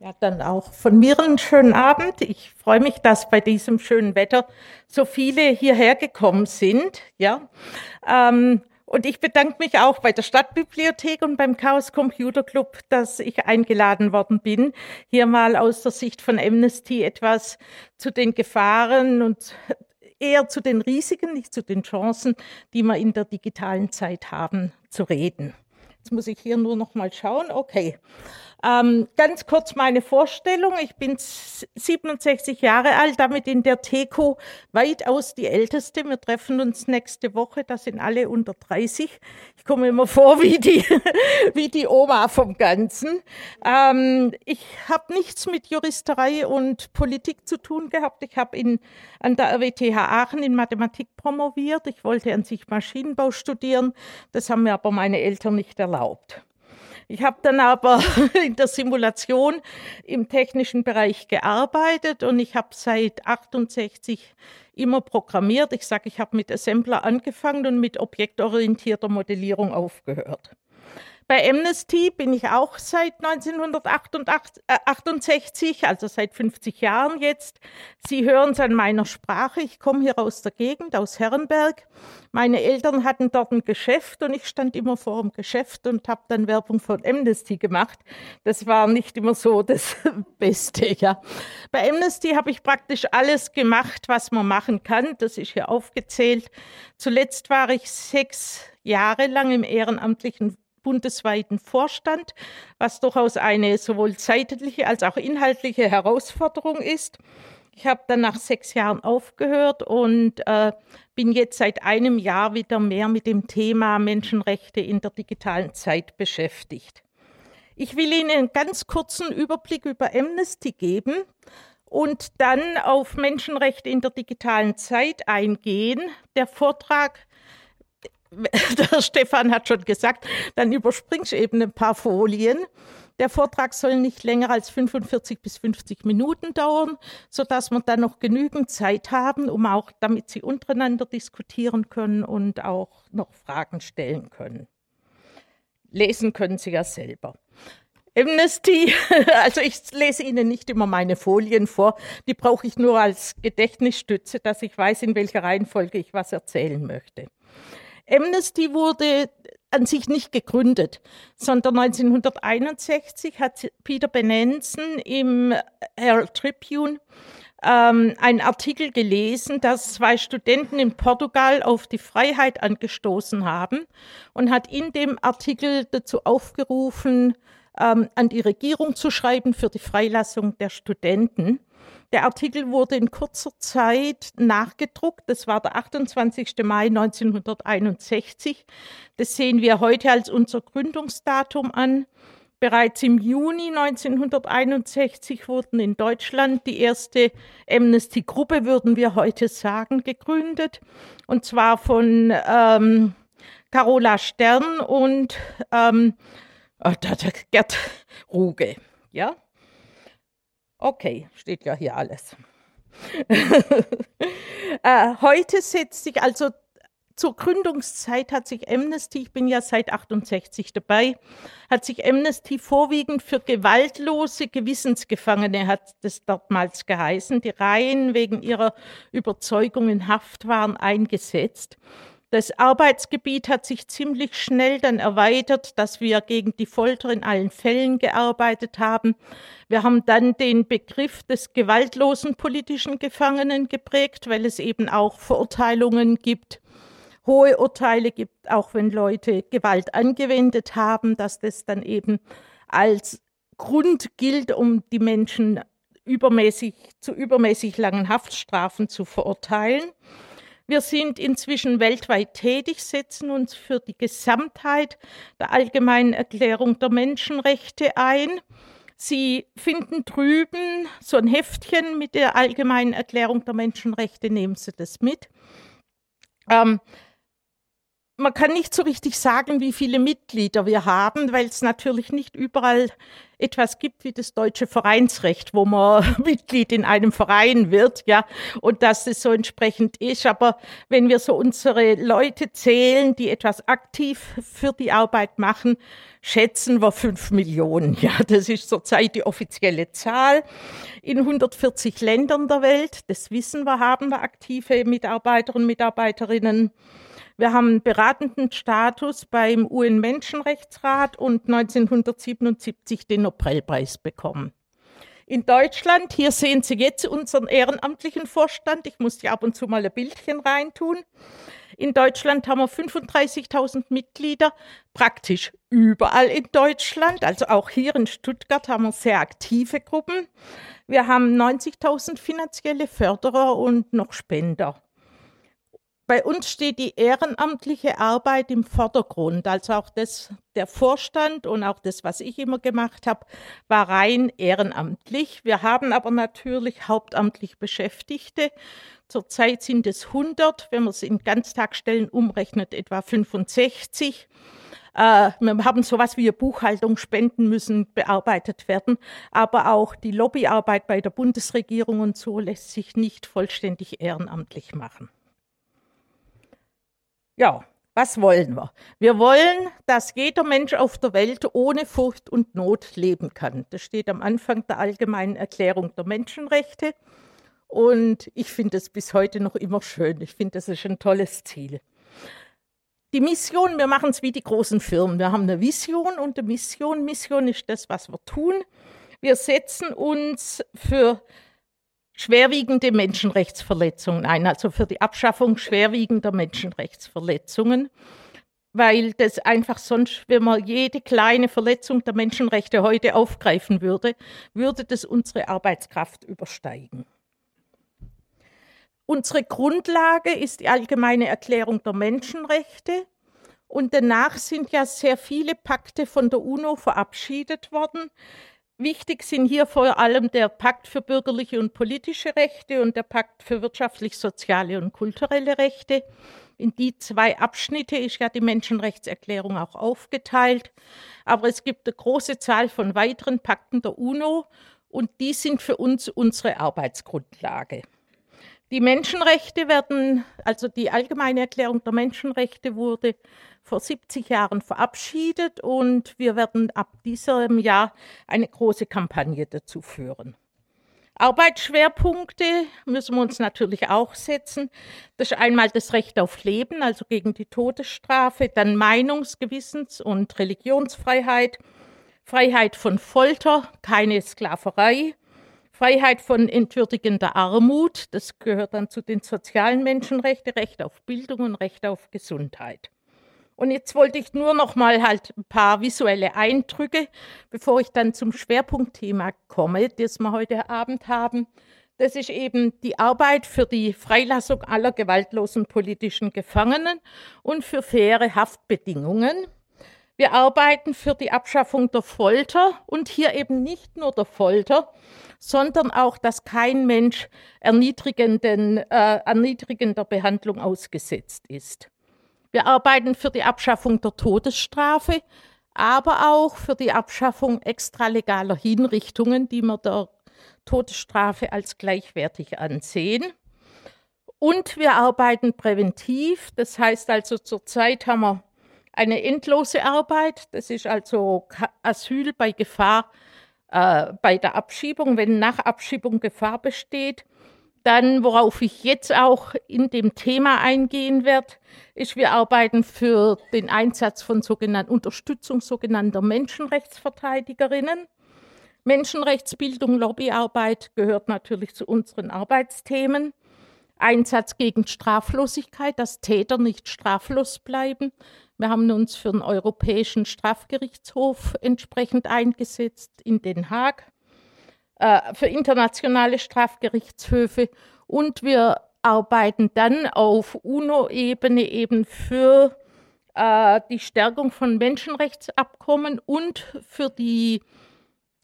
Ja, dann auch von mir einen schönen Abend. Ich freue mich, dass bei diesem schönen Wetter so viele hierher gekommen sind. Ja, ähm, und ich bedanke mich auch bei der Stadtbibliothek und beim Chaos Computer Club, dass ich eingeladen worden bin, hier mal aus der Sicht von Amnesty etwas zu den Gefahren und eher zu den Risiken, nicht zu den Chancen, die wir in der digitalen Zeit haben, zu reden. Jetzt muss ich hier nur noch mal schauen. Okay. Ähm, ganz kurz meine Vorstellung. Ich bin 67 Jahre alt, damit in der TECO weitaus die Älteste. Wir treffen uns nächste Woche. Das sind alle unter 30. Ich komme immer vor wie die, wie die Oma vom Ganzen. Ähm, ich habe nichts mit Juristerei und Politik zu tun gehabt. Ich habe an der RWTH Aachen in Mathematik promoviert. Ich wollte an sich Maschinenbau studieren. Das haben mir aber meine Eltern nicht erlaubt. Ich habe dann aber in der Simulation im technischen Bereich gearbeitet und ich habe seit 68 immer programmiert. Ich sage, ich habe mit Assembler angefangen und mit objektorientierter Modellierung aufgehört. Bei Amnesty bin ich auch seit 1968, also seit 50 Jahren jetzt. Sie hören es an meiner Sprache. Ich komme hier aus der Gegend, aus Herrenberg. Meine Eltern hatten dort ein Geschäft und ich stand immer vor dem Geschäft und habe dann Werbung von Amnesty gemacht. Das war nicht immer so das Beste, ja. Bei Amnesty habe ich praktisch alles gemacht, was man machen kann. Das ist hier aufgezählt. Zuletzt war ich sechs Jahre lang im ehrenamtlichen bundesweiten Vorstand, was durchaus eine sowohl zeitliche als auch inhaltliche Herausforderung ist. Ich habe dann nach sechs Jahren aufgehört und äh, bin jetzt seit einem Jahr wieder mehr mit dem Thema Menschenrechte in der digitalen Zeit beschäftigt. Ich will Ihnen einen ganz kurzen Überblick über Amnesty geben und dann auf Menschenrechte in der digitalen Zeit eingehen. Der Vortrag der Stefan hat schon gesagt, dann überspringst du eben ein paar Folien. Der Vortrag soll nicht länger als 45 bis 50 Minuten dauern, sodass wir dann noch genügend Zeit haben, um auch, damit Sie untereinander diskutieren können und auch noch Fragen stellen können. Lesen können Sie ja selber. Amnesty, also ich lese Ihnen nicht immer meine Folien vor, die brauche ich nur als Gedächtnisstütze, dass ich weiß, in welcher Reihenfolge ich was erzählen möchte. Amnesty wurde an sich nicht gegründet, sondern 1961 hat Peter Benenson im Herald Tribune ähm, einen Artikel gelesen, dass zwei Studenten in Portugal auf die Freiheit angestoßen haben und hat in dem Artikel dazu aufgerufen, ähm, an die Regierung zu schreiben für die Freilassung der Studenten. Der Artikel wurde in kurzer Zeit nachgedruckt. Das war der 28. Mai 1961. Das sehen wir heute als unser Gründungsdatum an. Bereits im Juni 1961 wurden in Deutschland die erste Amnesty-Gruppe, würden wir heute sagen, gegründet. Und zwar von ähm, Carola Stern und ähm, oh, Gerd Ruge. Ja? Okay, steht ja hier alles. äh, heute setzt sich also zur Gründungszeit hat sich Amnesty, ich bin ja seit 68 dabei, hat sich Amnesty vorwiegend für gewaltlose Gewissensgefangene, hat es damals geheißen, die Reihen wegen ihrer Überzeugung in Haft waren, eingesetzt. Das Arbeitsgebiet hat sich ziemlich schnell dann erweitert, dass wir gegen die Folter in allen Fällen gearbeitet haben. Wir haben dann den Begriff des gewaltlosen politischen Gefangenen geprägt, weil es eben auch Verurteilungen gibt, hohe Urteile gibt, auch wenn Leute Gewalt angewendet haben, dass das dann eben als Grund gilt, um die Menschen übermäßig zu übermäßig langen Haftstrafen zu verurteilen. Wir sind inzwischen weltweit tätig, setzen uns für die Gesamtheit der Allgemeinen Erklärung der Menschenrechte ein. Sie finden drüben so ein Heftchen mit der Allgemeinen Erklärung der Menschenrechte, nehmen Sie das mit. Ähm, man kann nicht so richtig sagen, wie viele Mitglieder wir haben, weil es natürlich nicht überall etwas gibt wie das deutsche Vereinsrecht, wo man Mitglied in einem Verein wird, ja, und dass es so entsprechend ist. Aber wenn wir so unsere Leute zählen, die etwas aktiv für die Arbeit machen, schätzen wir fünf Millionen. Ja, das ist zurzeit die offizielle Zahl. In 140 Ländern der Welt, das wissen wir, haben wir aktive Mitarbeiter und Mitarbeiterinnen. Wir haben einen beratenden Status beim UN-Menschenrechtsrat und 1977 den Nobelpreis bekommen. In Deutschland, hier sehen Sie jetzt unseren ehrenamtlichen Vorstand. Ich muss hier ab und zu mal ein Bildchen reintun. In Deutschland haben wir 35.000 Mitglieder, praktisch überall in Deutschland. Also auch hier in Stuttgart haben wir sehr aktive Gruppen. Wir haben 90.000 finanzielle Förderer und noch Spender. Bei uns steht die ehrenamtliche Arbeit im Vordergrund. Also auch das, der Vorstand und auch das, was ich immer gemacht habe, war rein ehrenamtlich. Wir haben aber natürlich hauptamtlich Beschäftigte. Zurzeit sind es 100, wenn man es in Ganztagsstellen umrechnet, etwa 65. Äh, wir haben sowas wie Buchhaltung, Spenden müssen bearbeitet werden, aber auch die Lobbyarbeit bei der Bundesregierung und so lässt sich nicht vollständig ehrenamtlich machen. Ja, was wollen wir? Wir wollen, dass jeder Mensch auf der Welt ohne Furcht und Not leben kann. Das steht am Anfang der Allgemeinen Erklärung der Menschenrechte. Und ich finde es bis heute noch immer schön. Ich finde, das ist ein tolles Ziel. Die Mission, wir machen es wie die großen Firmen. Wir haben eine Vision und eine Mission. Mission ist das, was wir tun. Wir setzen uns für schwerwiegende Menschenrechtsverletzungen ein, also für die Abschaffung schwerwiegender Menschenrechtsverletzungen, weil das einfach sonst, wenn man jede kleine Verletzung der Menschenrechte heute aufgreifen würde, würde das unsere Arbeitskraft übersteigen. Unsere Grundlage ist die allgemeine Erklärung der Menschenrechte. Und danach sind ja sehr viele Pakte von der UNO verabschiedet worden, Wichtig sind hier vor allem der Pakt für bürgerliche und politische Rechte und der Pakt für wirtschaftlich-soziale und kulturelle Rechte. In die zwei Abschnitte ist ja die Menschenrechtserklärung auch aufgeteilt. Aber es gibt eine große Zahl von weiteren Pakten der UNO und die sind für uns unsere Arbeitsgrundlage. Die Menschenrechte werden, also die Allgemeine Erklärung der Menschenrechte wurde vor 70 Jahren verabschiedet und wir werden ab diesem Jahr eine große Kampagne dazu führen. Arbeitsschwerpunkte müssen wir uns natürlich auch setzen. Das ist einmal das Recht auf Leben, also gegen die Todesstrafe, dann Meinungs-, Gewissens- und Religionsfreiheit, Freiheit von Folter, keine Sklaverei, Freiheit von entwürdigender Armut, das gehört dann zu den sozialen Menschenrechten, Recht auf Bildung und Recht auf Gesundheit. Und jetzt wollte ich nur noch mal halt ein paar visuelle Eindrücke, bevor ich dann zum Schwerpunktthema komme, das wir heute Abend haben. Das ist eben die Arbeit für die Freilassung aller gewaltlosen politischen Gefangenen und für faire Haftbedingungen. Wir arbeiten für die Abschaffung der Folter und hier eben nicht nur der Folter, sondern auch, dass kein Mensch erniedrigenden, äh, erniedrigender Behandlung ausgesetzt ist. Wir arbeiten für die Abschaffung der Todesstrafe, aber auch für die Abschaffung extralegaler Hinrichtungen, die wir der Todesstrafe als gleichwertig ansehen. Und wir arbeiten präventiv, das heißt also zurzeit haben wir eine endlose Arbeit, das ist also Asyl bei Gefahr äh, bei der Abschiebung, wenn nach Abschiebung Gefahr besteht. Dann, worauf ich jetzt auch in dem Thema eingehen werde, ist, wir arbeiten für den Einsatz von sogenannten Unterstützung sogenannter Menschenrechtsverteidigerinnen. Menschenrechtsbildung, Lobbyarbeit gehört natürlich zu unseren Arbeitsthemen. Einsatz gegen Straflosigkeit, dass Täter nicht straflos bleiben. Wir haben uns für den Europäischen Strafgerichtshof entsprechend eingesetzt in Den Haag, äh, für internationale Strafgerichtshöfe. Und wir arbeiten dann auf UNO-Ebene eben für äh, die Stärkung von Menschenrechtsabkommen und für die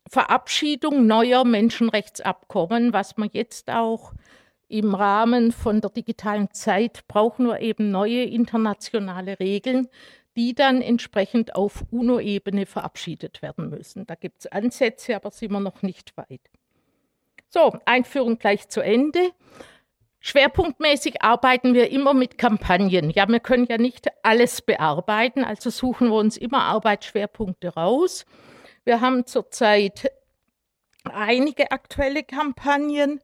Verabschiedung neuer Menschenrechtsabkommen, was man jetzt auch im Rahmen von der digitalen Zeit brauchen wir eben neue internationale Regeln, die dann entsprechend auf UNO-Ebene verabschiedet werden müssen. Da gibt es Ansätze, aber sind wir noch nicht weit. So, Einführung gleich zu Ende. Schwerpunktmäßig arbeiten wir immer mit Kampagnen. Ja, wir können ja nicht alles bearbeiten, also suchen wir uns immer Arbeitsschwerpunkte raus. Wir haben zurzeit einige aktuelle Kampagnen.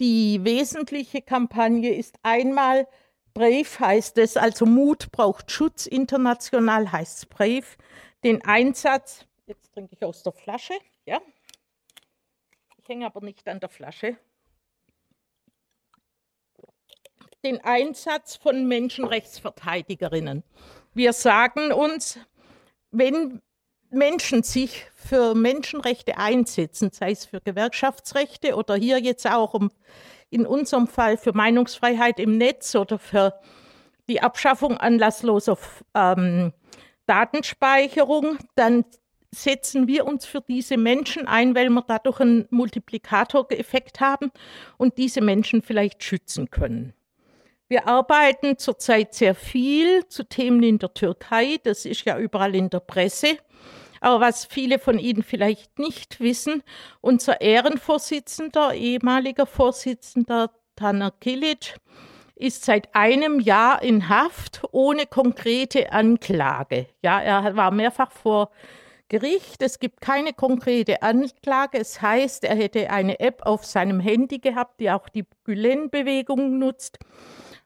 Die wesentliche Kampagne ist einmal Brave heißt es, also Mut braucht Schutz, international heißt es Brave. Den Einsatz, jetzt trinke ich aus der Flasche, ja. Ich hänge aber nicht an der Flasche. den Einsatz von Menschenrechtsverteidigerinnen. Wir sagen uns, wenn Menschen sich für Menschenrechte einsetzen, sei es für Gewerkschaftsrechte oder hier jetzt auch um, in unserem Fall für Meinungsfreiheit im Netz oder für die Abschaffung anlassloser ähm, Datenspeicherung, dann setzen wir uns für diese Menschen ein, weil wir dadurch einen Multiplikatoreffekt haben und diese Menschen vielleicht schützen können. Wir arbeiten zurzeit sehr viel zu Themen in der Türkei. Das ist ja überall in der Presse. Aber was viele von Ihnen vielleicht nicht wissen, unser Ehrenvorsitzender, ehemaliger Vorsitzender Taner Kilic, ist seit einem Jahr in Haft ohne konkrete Anklage. Ja, er war mehrfach vor Gericht. Es gibt keine konkrete Anklage. Es heißt, er hätte eine App auf seinem Handy gehabt, die auch die Gülen-Bewegung nutzt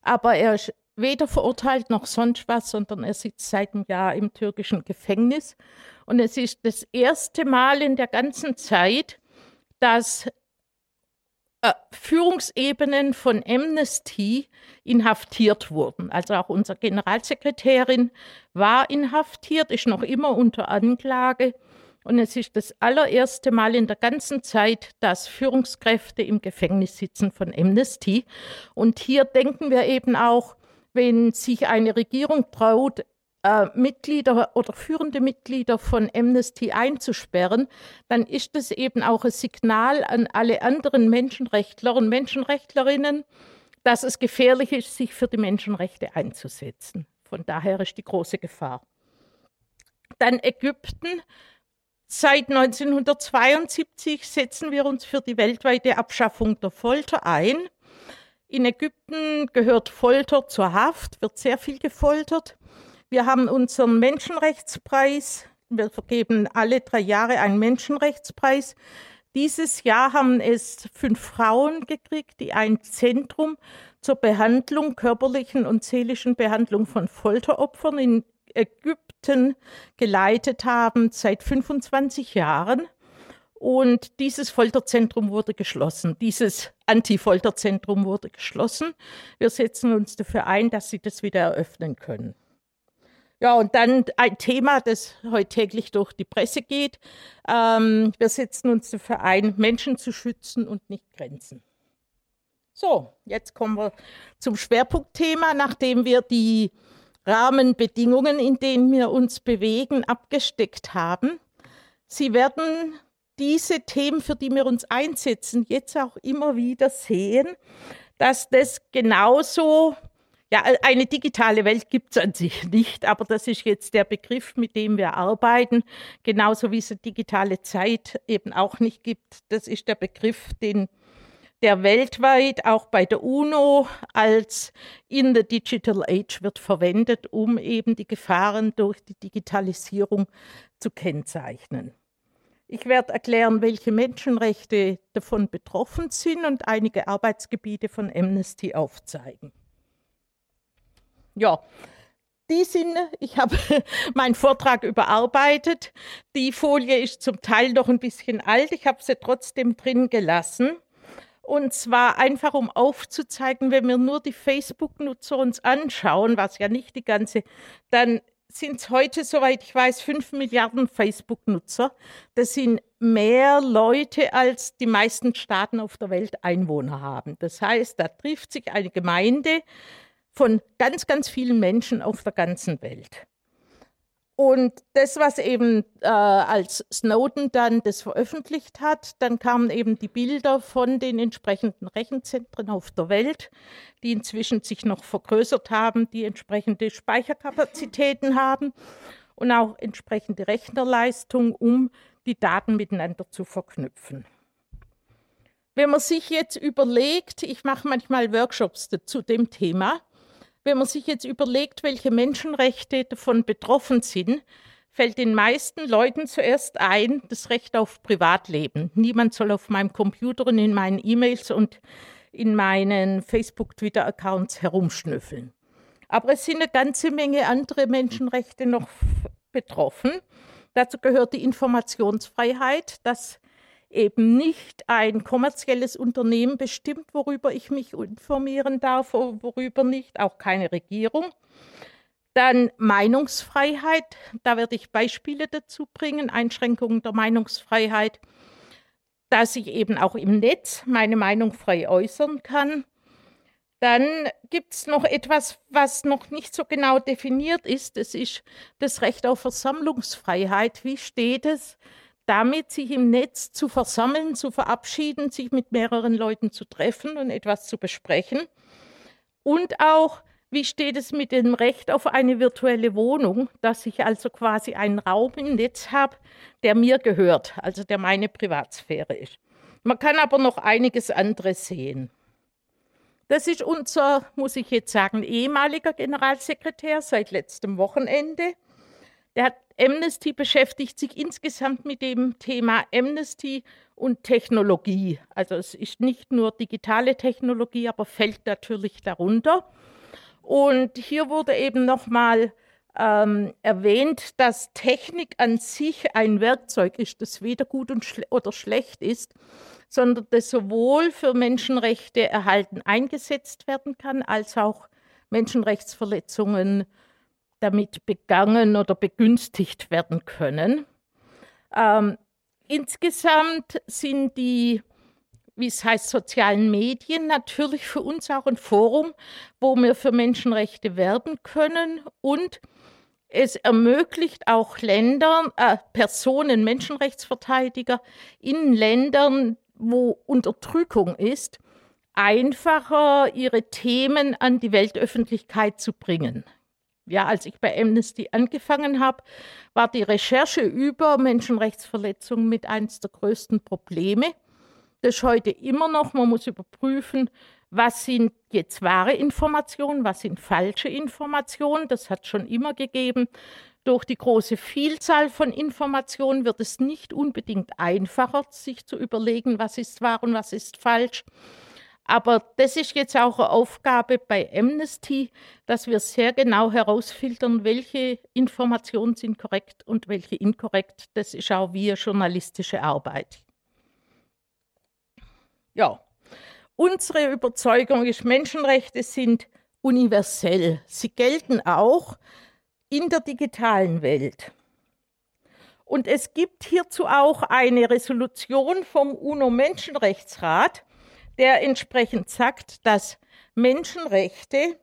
aber er ist weder verurteilt noch sonst was, sondern er sitzt seit einem Jahr im türkischen Gefängnis. Und es ist das erste Mal in der ganzen Zeit, dass äh, Führungsebenen von Amnesty inhaftiert wurden. Also auch unsere Generalsekretärin war inhaftiert, ist noch immer unter Anklage. Und es ist das allererste Mal in der ganzen Zeit, dass Führungskräfte im Gefängnis sitzen von Amnesty. Und hier denken wir eben auch, wenn sich eine Regierung traut, äh, Mitglieder oder führende Mitglieder von Amnesty einzusperren, dann ist es eben auch ein Signal an alle anderen Menschenrechtler und Menschenrechtlerinnen, dass es gefährlich ist, sich für die Menschenrechte einzusetzen. Von daher ist die große Gefahr. Dann Ägypten Seit 1972 setzen wir uns für die weltweite Abschaffung der Folter ein. In Ägypten gehört Folter zur Haft, wird sehr viel gefoltert. Wir haben unseren Menschenrechtspreis. Wir vergeben alle drei Jahre einen Menschenrechtspreis. Dieses Jahr haben es fünf Frauen gekriegt, die ein Zentrum zur Behandlung, körperlichen und seelischen Behandlung von Folteropfern in Ägypten geleitet haben seit 25 Jahren. Und dieses Folterzentrum wurde geschlossen. Dieses Anti-Folterzentrum wurde geschlossen. Wir setzen uns dafür ein, dass sie das wieder eröffnen können. Ja, und dann ein Thema, das heute täglich durch die Presse geht. Ähm, wir setzen uns dafür ein, Menschen zu schützen und nicht Grenzen. So, jetzt kommen wir zum Schwerpunktthema, nachdem wir die Rahmenbedingungen, in denen wir uns bewegen, abgesteckt haben. Sie werden diese Themen, für die wir uns einsetzen, jetzt auch immer wieder sehen, dass das genauso, ja, eine digitale Welt gibt es an sich nicht, aber das ist jetzt der Begriff, mit dem wir arbeiten, genauso wie es eine digitale Zeit eben auch nicht gibt. Das ist der Begriff, den der weltweit auch bei der UNO als in the Digital Age wird verwendet, um eben die Gefahren durch die Digitalisierung zu kennzeichnen. Ich werde erklären, welche Menschenrechte davon betroffen sind und einige Arbeitsgebiete von Amnesty aufzeigen. Ja, die sind, ich habe meinen Vortrag überarbeitet. Die Folie ist zum Teil noch ein bisschen alt. Ich habe sie trotzdem drin gelassen. Und zwar einfach, um aufzuzeigen, wenn wir nur die Facebook-Nutzer uns anschauen, was ja nicht die ganze, dann sind es heute, soweit ich weiß, fünf Milliarden Facebook-Nutzer. Das sind mehr Leute, als die meisten Staaten auf der Welt Einwohner haben. Das heißt, da trifft sich eine Gemeinde von ganz, ganz vielen Menschen auf der ganzen Welt. Und das, was eben äh, als Snowden dann das veröffentlicht hat, dann kamen eben die Bilder von den entsprechenden Rechenzentren auf der Welt, die inzwischen sich noch vergrößert haben, die entsprechende Speicherkapazitäten haben und auch entsprechende Rechnerleistung, um die Daten miteinander zu verknüpfen. Wenn man sich jetzt überlegt, ich mache manchmal Workshops zu dem Thema, wenn man sich jetzt überlegt, welche Menschenrechte davon betroffen sind, fällt den meisten Leuten zuerst ein, das Recht auf Privatleben. Niemand soll auf meinem Computer und in meinen E-Mails und in meinen Facebook-Twitter-Accounts herumschnüffeln. Aber es sind eine ganze Menge andere Menschenrechte noch betroffen. Dazu gehört die Informationsfreiheit, dass eben nicht ein kommerzielles Unternehmen bestimmt, worüber ich mich informieren darf, worüber nicht, auch keine Regierung. Dann Meinungsfreiheit, da werde ich Beispiele dazu bringen, Einschränkungen der Meinungsfreiheit, dass ich eben auch im Netz meine Meinung frei äußern kann. Dann gibt es noch etwas, was noch nicht so genau definiert ist. Das ist das Recht auf Versammlungsfreiheit. Wie steht es damit, sich im Netz zu versammeln, zu verabschieden, sich mit mehreren Leuten zu treffen und etwas zu besprechen. Und auch, wie steht es mit dem Recht auf eine virtuelle Wohnung, dass ich also quasi einen Raum im Netz habe, der mir gehört, also der meine Privatsphäre ist. Man kann aber noch einiges anderes sehen. Das ist unser, muss ich jetzt sagen, ehemaliger Generalsekretär seit letztem Wochenende. Der hat Amnesty beschäftigt sich insgesamt mit dem Thema Amnesty und Technologie. Also es ist nicht nur digitale Technologie, aber fällt natürlich darunter. Und hier wurde eben nochmal ähm, erwähnt, dass Technik an sich ein Werkzeug ist, das weder gut schle oder schlecht ist, sondern das sowohl für Menschenrechte erhalten eingesetzt werden kann, als auch Menschenrechtsverletzungen damit begangen oder begünstigt werden können. Ähm, insgesamt sind die, wie es heißt, sozialen Medien natürlich für uns auch ein Forum, wo wir für Menschenrechte werben können und es ermöglicht auch Ländern, äh, Personen, Menschenrechtsverteidiger in Ländern, wo Unterdrückung ist, einfacher ihre Themen an die Weltöffentlichkeit zu bringen ja, als ich bei Amnesty angefangen habe, war die Recherche über Menschenrechtsverletzungen mit eines der größten Probleme. Das ist heute immer noch, man muss überprüfen, was sind jetzt wahre Informationen, was sind falsche Informationen. Das hat schon immer gegeben. Durch die große Vielzahl von Informationen wird es nicht unbedingt einfacher, sich zu überlegen, was ist wahr und was ist falsch. Aber das ist jetzt auch eine Aufgabe bei Amnesty, dass wir sehr genau herausfiltern, welche Informationen sind korrekt und welche inkorrekt. Das ist auch wie journalistische Arbeit. Ja, unsere Überzeugung ist, Menschenrechte sind universell. Sie gelten auch in der digitalen Welt. Und es gibt hierzu auch eine Resolution vom UNO-Menschenrechtsrat, der entsprechend sagt, dass Menschenrechte,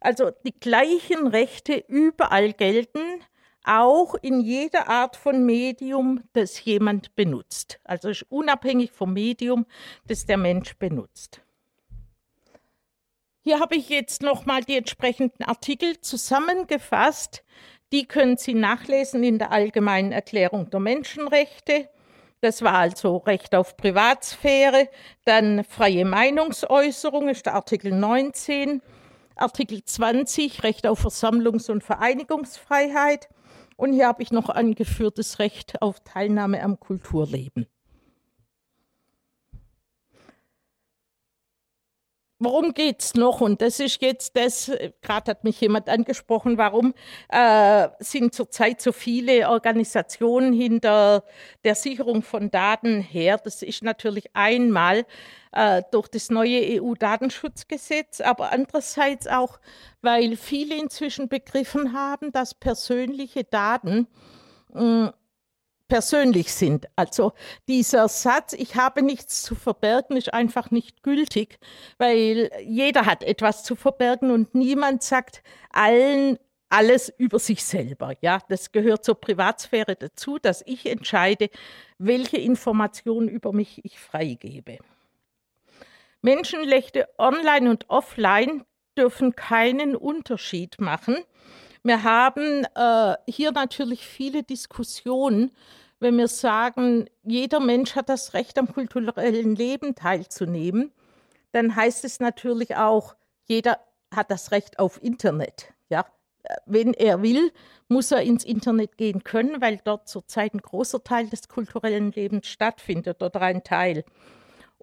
also die gleichen Rechte überall gelten, auch in jeder Art von Medium, das jemand benutzt. Also unabhängig vom Medium, das der Mensch benutzt. Hier habe ich jetzt nochmal die entsprechenden Artikel zusammengefasst. Die können Sie nachlesen in der Allgemeinen Erklärung der Menschenrechte. Das war also Recht auf Privatsphäre, dann freie Meinungsäußerung ist der Artikel 19, Artikel 20 Recht auf Versammlungs- und Vereinigungsfreiheit. Und hier habe ich noch angeführt das Recht auf Teilnahme am Kulturleben. Worum geht es noch? Und das ist jetzt das, gerade hat mich jemand angesprochen, warum äh, sind zurzeit so viele Organisationen hinter der Sicherung von Daten her? Das ist natürlich einmal äh, durch das neue EU-Datenschutzgesetz, aber andererseits auch, weil viele inzwischen begriffen haben, dass persönliche Daten mh, persönlich sind. Also dieser Satz, ich habe nichts zu verbergen, ist einfach nicht gültig, weil jeder hat etwas zu verbergen und niemand sagt allen alles über sich selber. Ja, das gehört zur Privatsphäre dazu, dass ich entscheide, welche Informationen über mich ich freigebe. Menschenrechte online und offline dürfen keinen Unterschied machen. Wir haben äh, hier natürlich viele Diskussionen, wenn wir sagen, jeder Mensch hat das Recht am kulturellen Leben teilzunehmen, dann heißt es natürlich auch, jeder hat das Recht auf Internet. Ja, wenn er will, muss er ins Internet gehen können, weil dort zurzeit ein großer Teil des kulturellen Lebens stattfindet oder ein Teil.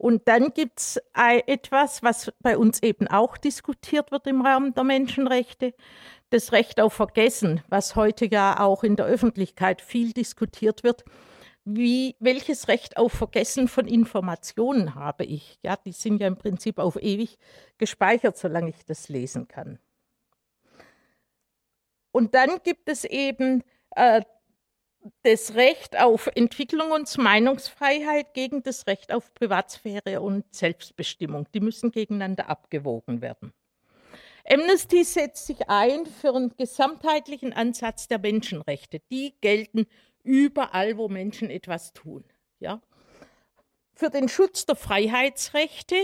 Und dann gibt es etwas, was bei uns eben auch diskutiert wird im Rahmen der Menschenrechte, das Recht auf Vergessen, was heute ja auch in der Öffentlichkeit viel diskutiert wird. Wie, welches Recht auf Vergessen von Informationen habe ich? Ja, die sind ja im Prinzip auf ewig gespeichert, solange ich das lesen kann. Und dann gibt es eben äh, das Recht auf Entwicklung und Meinungsfreiheit gegen das Recht auf Privatsphäre und Selbstbestimmung. Die müssen gegeneinander abgewogen werden. Amnesty setzt sich ein für einen gesamtheitlichen Ansatz der Menschenrechte. Die gelten überall, wo Menschen etwas tun. Ja? Für den Schutz der Freiheitsrechte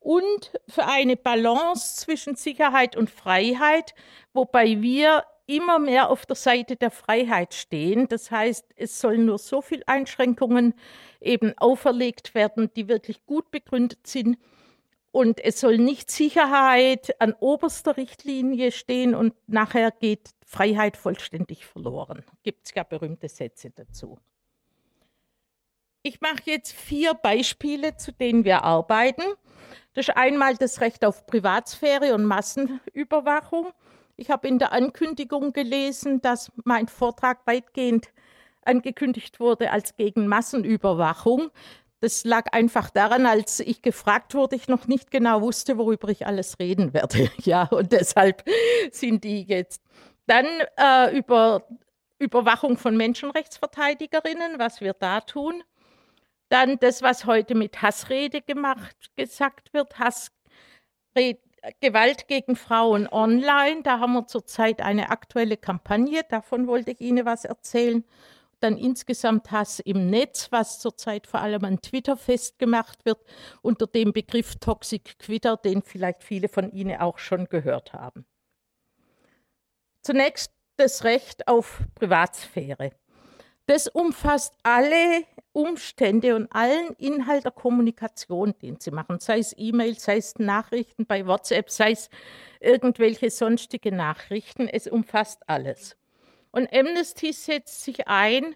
und für eine Balance zwischen Sicherheit und Freiheit, wobei wir immer mehr auf der Seite der Freiheit stehen. Das heißt, es sollen nur so viele Einschränkungen eben auferlegt werden, die wirklich gut begründet sind. Und es soll nicht Sicherheit an oberster Richtlinie stehen und nachher geht Freiheit vollständig verloren. Gibt es ja berühmte Sätze dazu. Ich mache jetzt vier Beispiele, zu denen wir arbeiten. Das ist einmal das Recht auf Privatsphäre und Massenüberwachung. Ich habe in der Ankündigung gelesen, dass mein Vortrag weitgehend angekündigt wurde als gegen Massenüberwachung. Das lag einfach daran, als ich gefragt wurde, ich noch nicht genau wusste, worüber ich alles reden werde. Ja, und deshalb sind die jetzt. Dann äh, über Überwachung von Menschenrechtsverteidigerinnen, was wir da tun. Dann das, was heute mit Hassrede gemacht, gesagt wird, Hassrede, Gewalt gegen Frauen online. Da haben wir zurzeit eine aktuelle Kampagne, davon wollte ich Ihnen was erzählen. Dann insgesamt Hass im Netz, was zurzeit vor allem an Twitter festgemacht wird, unter dem Begriff Toxic Twitter, den vielleicht viele von Ihnen auch schon gehört haben. Zunächst das Recht auf Privatsphäre. Das umfasst alle Umstände und allen Inhalt der Kommunikation, den Sie machen, sei es E-Mail, sei es Nachrichten bei WhatsApp, sei es irgendwelche sonstige Nachrichten. Es umfasst alles. Und Amnesty setzt sich ein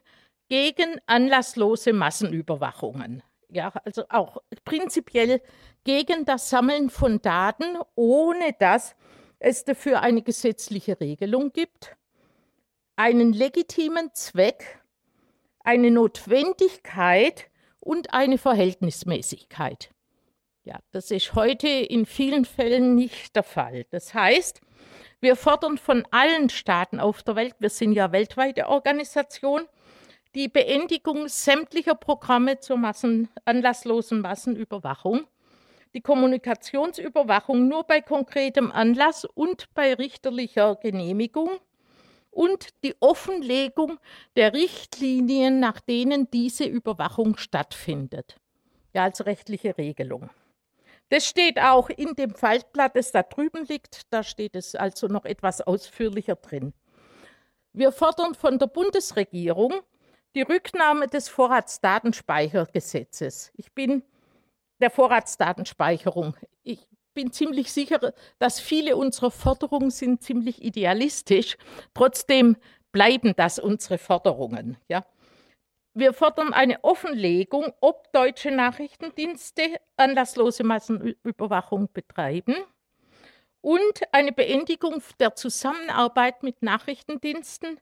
gegen anlasslose Massenüberwachungen. Ja, also auch prinzipiell gegen das Sammeln von Daten, ohne dass es dafür eine gesetzliche Regelung gibt, einen legitimen Zweck eine Notwendigkeit und eine Verhältnismäßigkeit. Ja, das ist heute in vielen Fällen nicht der Fall. Das heißt, wir fordern von allen Staaten auf der Welt, wir sind ja weltweite Organisation, die Beendigung sämtlicher Programme zur Massen, anlasslosen Massenüberwachung, die Kommunikationsüberwachung nur bei konkretem Anlass und bei richterlicher Genehmigung und die Offenlegung der Richtlinien, nach denen diese Überwachung stattfindet. Ja, als rechtliche Regelung. Das steht auch in dem Faltblatt, das da drüben liegt. Da steht es also noch etwas ausführlicher drin. Wir fordern von der Bundesregierung die Rücknahme des Vorratsdatenspeichergesetzes. Ich bin der Vorratsdatenspeicherung. Ich bin ziemlich sicher, dass viele unserer Forderungen sind ziemlich idealistisch. Trotzdem bleiben das unsere Forderungen. Ja. Wir fordern eine Offenlegung, ob deutsche Nachrichtendienste anlasslose Massenüberwachung betreiben und eine Beendigung der Zusammenarbeit mit Nachrichtendiensten,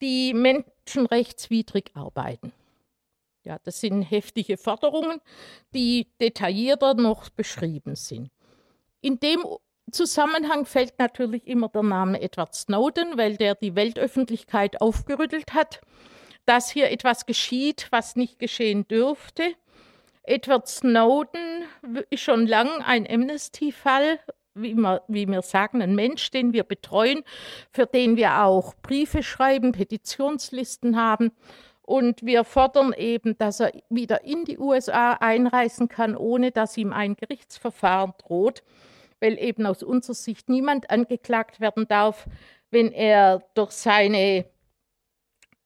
die menschenrechtswidrig arbeiten. Ja, das sind heftige Forderungen, die detaillierter noch beschrieben sind. In dem Zusammenhang fällt natürlich immer der Name Edward Snowden, weil der die Weltöffentlichkeit aufgerüttelt hat, dass hier etwas geschieht, was nicht geschehen dürfte. Edward Snowden ist schon lang ein Amnesty-Fall, wie wir, wie wir sagen, ein Mensch, den wir betreuen, für den wir auch Briefe schreiben, Petitionslisten haben. Und wir fordern eben, dass er wieder in die USA einreisen kann, ohne dass ihm ein Gerichtsverfahren droht, weil eben aus unserer Sicht niemand angeklagt werden darf, wenn er durch seine,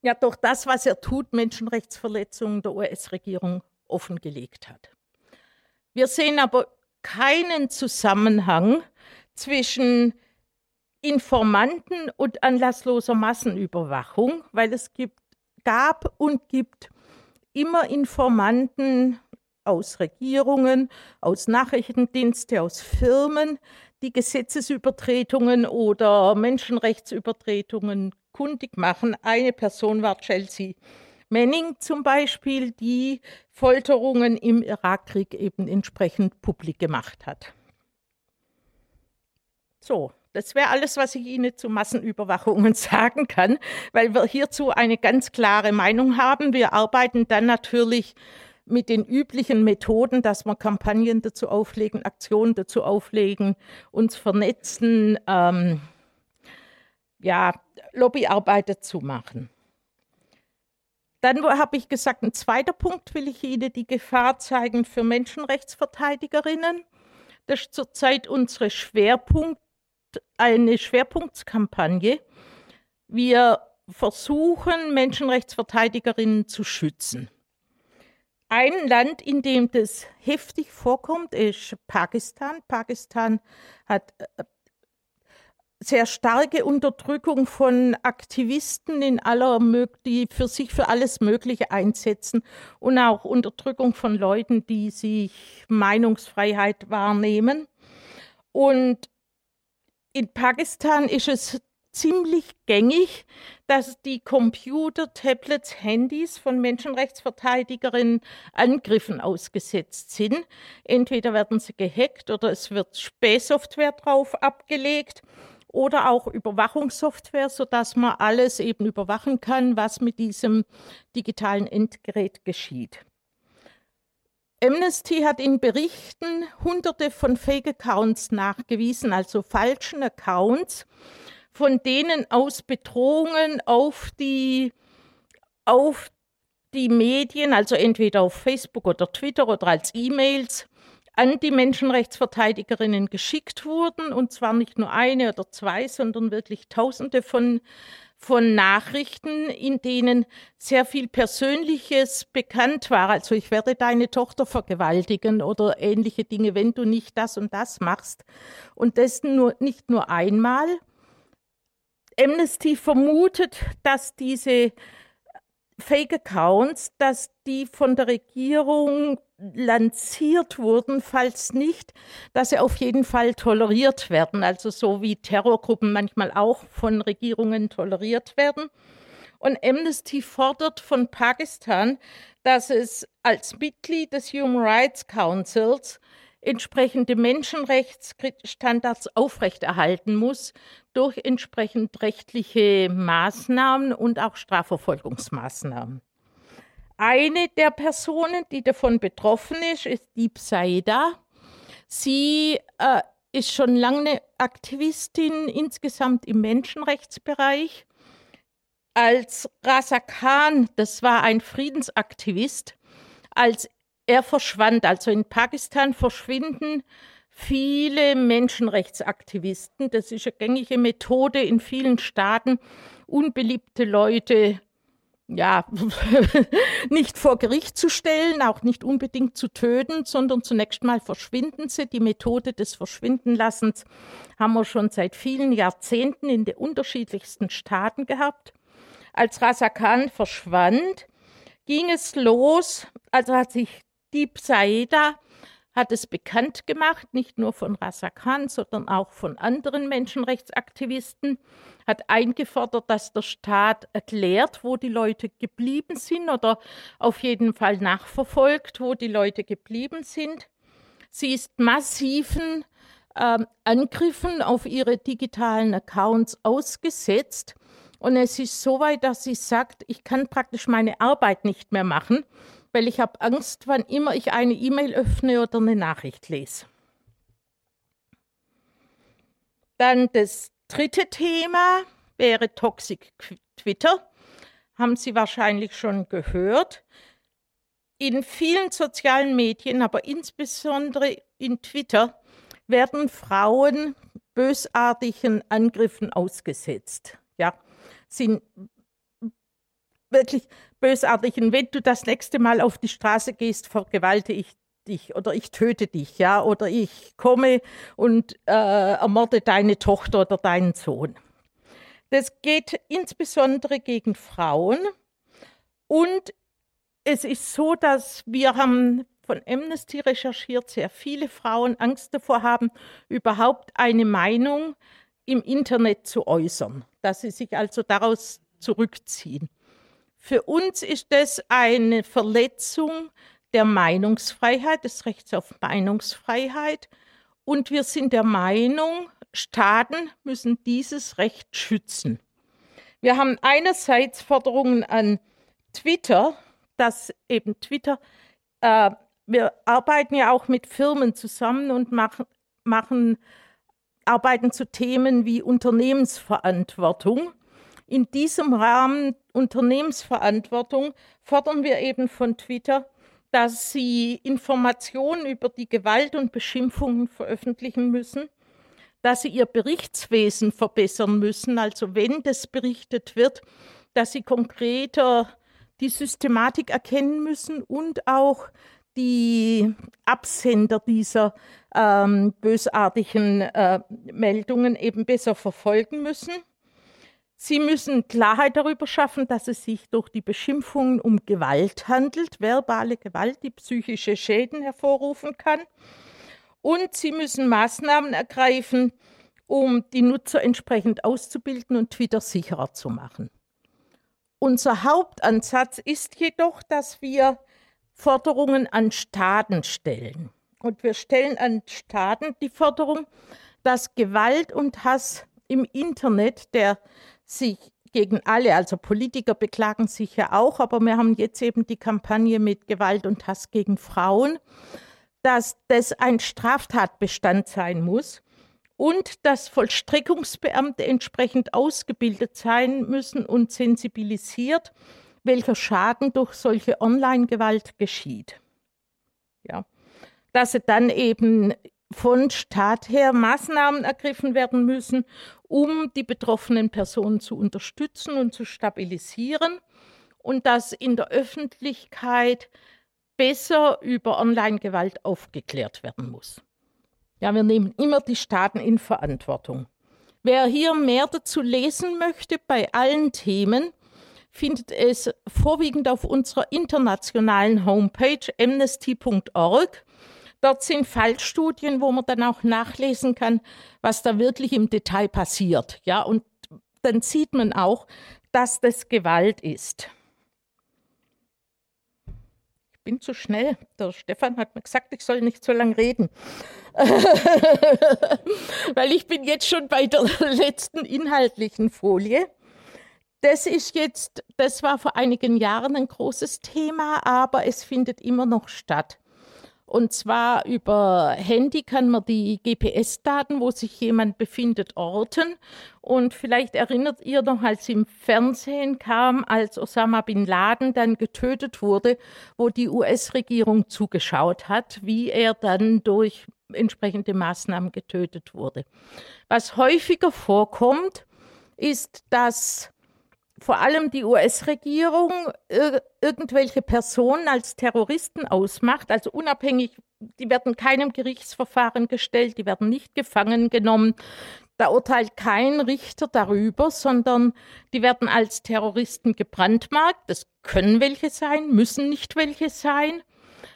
ja, durch das, was er tut, Menschenrechtsverletzungen der US-Regierung offengelegt hat. Wir sehen aber keinen Zusammenhang zwischen Informanten und anlassloser Massenüberwachung, weil es gibt, gab und gibt immer Informanten aus Regierungen, aus Nachrichtendienste, aus Firmen, die Gesetzesübertretungen oder Menschenrechtsübertretungen kundig machen. Eine Person war Chelsea Manning zum Beispiel, die Folterungen im Irakkrieg eben entsprechend publik gemacht hat. So, das wäre alles, was ich Ihnen zu Massenüberwachungen sagen kann, weil wir hierzu eine ganz klare Meinung haben. Wir arbeiten dann natürlich mit den üblichen Methoden, dass wir Kampagnen dazu auflegen, Aktionen dazu auflegen, uns vernetzen, ähm, ja, Lobbyarbeit dazu machen. Dann habe ich gesagt, ein zweiter Punkt will ich Ihnen die Gefahr zeigen für Menschenrechtsverteidigerinnen. Das ist zurzeit unsere Schwerpunkt, eine Schwerpunktskampagne. Wir versuchen, Menschenrechtsverteidigerinnen zu schützen. Ein Land, in dem das heftig vorkommt, ist Pakistan. Pakistan hat äh, sehr starke Unterdrückung von Aktivisten in aller die für sich für alles Mögliche einsetzen und auch Unterdrückung von Leuten, die sich Meinungsfreiheit wahrnehmen. Und in Pakistan ist es ziemlich gängig, dass die Computer, Tablets, Handys von Menschenrechtsverteidigerinnen Angriffen ausgesetzt sind. Entweder werden sie gehackt oder es wird Spähsoftware drauf abgelegt oder auch Überwachungssoftware, sodass man alles eben überwachen kann, was mit diesem digitalen Endgerät geschieht. Amnesty hat in Berichten hunderte von Fake-Accounts nachgewiesen, also falschen Accounts, von denen aus Bedrohungen auf die, auf die Medien, also entweder auf Facebook oder Twitter oder als E-Mails, an die Menschenrechtsverteidigerinnen geschickt wurden, und zwar nicht nur eine oder zwei, sondern wirklich Tausende von, von Nachrichten, in denen sehr viel Persönliches bekannt war. Also ich werde deine Tochter vergewaltigen oder ähnliche Dinge, wenn du nicht das und das machst. Und das nur, nicht nur einmal. Amnesty vermutet, dass diese Fake-Accounts, dass die von der Regierung lanciert wurden, falls nicht, dass sie auf jeden Fall toleriert werden, also so wie Terrorgruppen manchmal auch von Regierungen toleriert werden. Und Amnesty fordert von Pakistan, dass es als Mitglied des Human Rights Councils entsprechende Menschenrechtsstandards aufrechterhalten muss durch entsprechend rechtliche Maßnahmen und auch Strafverfolgungsmaßnahmen. Eine der Personen, die davon betroffen ist, ist Deep Saida. Sie äh, ist schon lange Aktivistin insgesamt im Menschenrechtsbereich. Als Rasa Khan, das war ein Friedensaktivist, als er verschwand, also in Pakistan verschwinden viele Menschenrechtsaktivisten. Das ist eine gängige Methode in vielen Staaten, unbeliebte Leute ja, nicht vor Gericht zu stellen, auch nicht unbedingt zu töten, sondern zunächst mal verschwinden sie. Die Methode des Verschwindenlassens haben wir schon seit vielen Jahrzehnten in den unterschiedlichsten Staaten gehabt. Als Rasa Khan verschwand, ging es los, also hat sich Deep Saeda hat es bekannt gemacht, nicht nur von Rasa Khan, sondern auch von anderen Menschenrechtsaktivisten, hat eingefordert, dass der Staat erklärt, wo die Leute geblieben sind oder auf jeden Fall nachverfolgt, wo die Leute geblieben sind. Sie ist massiven äh, Angriffen auf ihre digitalen Accounts ausgesetzt. Und es ist so weit, dass sie sagt, ich kann praktisch meine Arbeit nicht mehr machen, weil ich habe Angst, wann immer ich eine E-Mail öffne oder eine Nachricht lese. Dann das dritte Thema wäre Toxic Twitter. Haben Sie wahrscheinlich schon gehört. In vielen sozialen Medien, aber insbesondere in Twitter, werden Frauen bösartigen Angriffen ausgesetzt. Ja, sind wirklich bösartigen. Wenn du das nächste Mal auf die Straße gehst, vergewalte ich dich oder ich töte dich, ja, oder ich komme und äh, ermorde deine Tochter oder deinen Sohn. Das geht insbesondere gegen Frauen und es ist so, dass wir haben von Amnesty recherchiert, sehr viele Frauen Angst davor haben, überhaupt eine Meinung im Internet zu äußern, dass sie sich also daraus zurückziehen. Für uns ist das eine Verletzung der Meinungsfreiheit, des Rechts auf Meinungsfreiheit. Und wir sind der Meinung, Staaten müssen dieses Recht schützen. Wir haben einerseits Forderungen an Twitter, dass eben Twitter, äh, wir arbeiten ja auch mit Firmen zusammen und machen, machen, arbeiten zu Themen wie Unternehmensverantwortung. In diesem Rahmen Unternehmensverantwortung fordern wir eben von Twitter, dass sie Informationen über die Gewalt und Beschimpfungen veröffentlichen müssen, dass sie ihr Berichtswesen verbessern müssen, also wenn das berichtet wird, dass sie konkreter die Systematik erkennen müssen und auch die Absender dieser ähm, bösartigen äh, Meldungen eben besser verfolgen müssen. Sie müssen Klarheit darüber schaffen, dass es sich durch die Beschimpfungen um Gewalt handelt, verbale Gewalt, die psychische Schäden hervorrufen kann. Und sie müssen Maßnahmen ergreifen, um die Nutzer entsprechend auszubilden und Twitter sicherer zu machen. Unser Hauptansatz ist jedoch, dass wir Forderungen an Staaten stellen. Und wir stellen an Staaten die Forderung, dass Gewalt und Hass im Internet, der sich gegen alle, also Politiker beklagen sich ja auch, aber wir haben jetzt eben die Kampagne mit Gewalt und Hass gegen Frauen, dass das ein Straftatbestand sein muss und dass Vollstreckungsbeamte entsprechend ausgebildet sein müssen und sensibilisiert, welcher Schaden durch solche Online-Gewalt geschieht. Ja. Dass sie dann eben von Staat her Maßnahmen ergriffen werden müssen, um die betroffenen Personen zu unterstützen und zu stabilisieren und dass in der Öffentlichkeit besser über Online-Gewalt aufgeklärt werden muss. Ja, wir nehmen immer die Staaten in Verantwortung. Wer hier mehr dazu lesen möchte bei allen Themen, findet es vorwiegend auf unserer internationalen Homepage amnesty.org. Dort sind Fallstudien, wo man dann auch nachlesen kann, was da wirklich im Detail passiert. Ja, und dann sieht man auch, dass das Gewalt ist. Ich bin zu schnell. Der Stefan hat mir gesagt, ich soll nicht so lange reden. Weil ich bin jetzt schon bei der letzten inhaltlichen Folie. Das ist jetzt, das war vor einigen Jahren ein großes Thema, aber es findet immer noch statt. Und zwar über Handy kann man die GPS-Daten, wo sich jemand befindet, orten. Und vielleicht erinnert ihr noch, als im Fernsehen kam, als Osama bin Laden dann getötet wurde, wo die US-Regierung zugeschaut hat, wie er dann durch entsprechende Maßnahmen getötet wurde. Was häufiger vorkommt, ist, dass vor allem die US-Regierung irgendwelche Personen als Terroristen ausmacht, also unabhängig, die werden keinem Gerichtsverfahren gestellt, die werden nicht gefangen genommen. Da urteilt kein Richter darüber, sondern die werden als Terroristen gebrandmarkt. Das können welche sein, müssen nicht welche sein.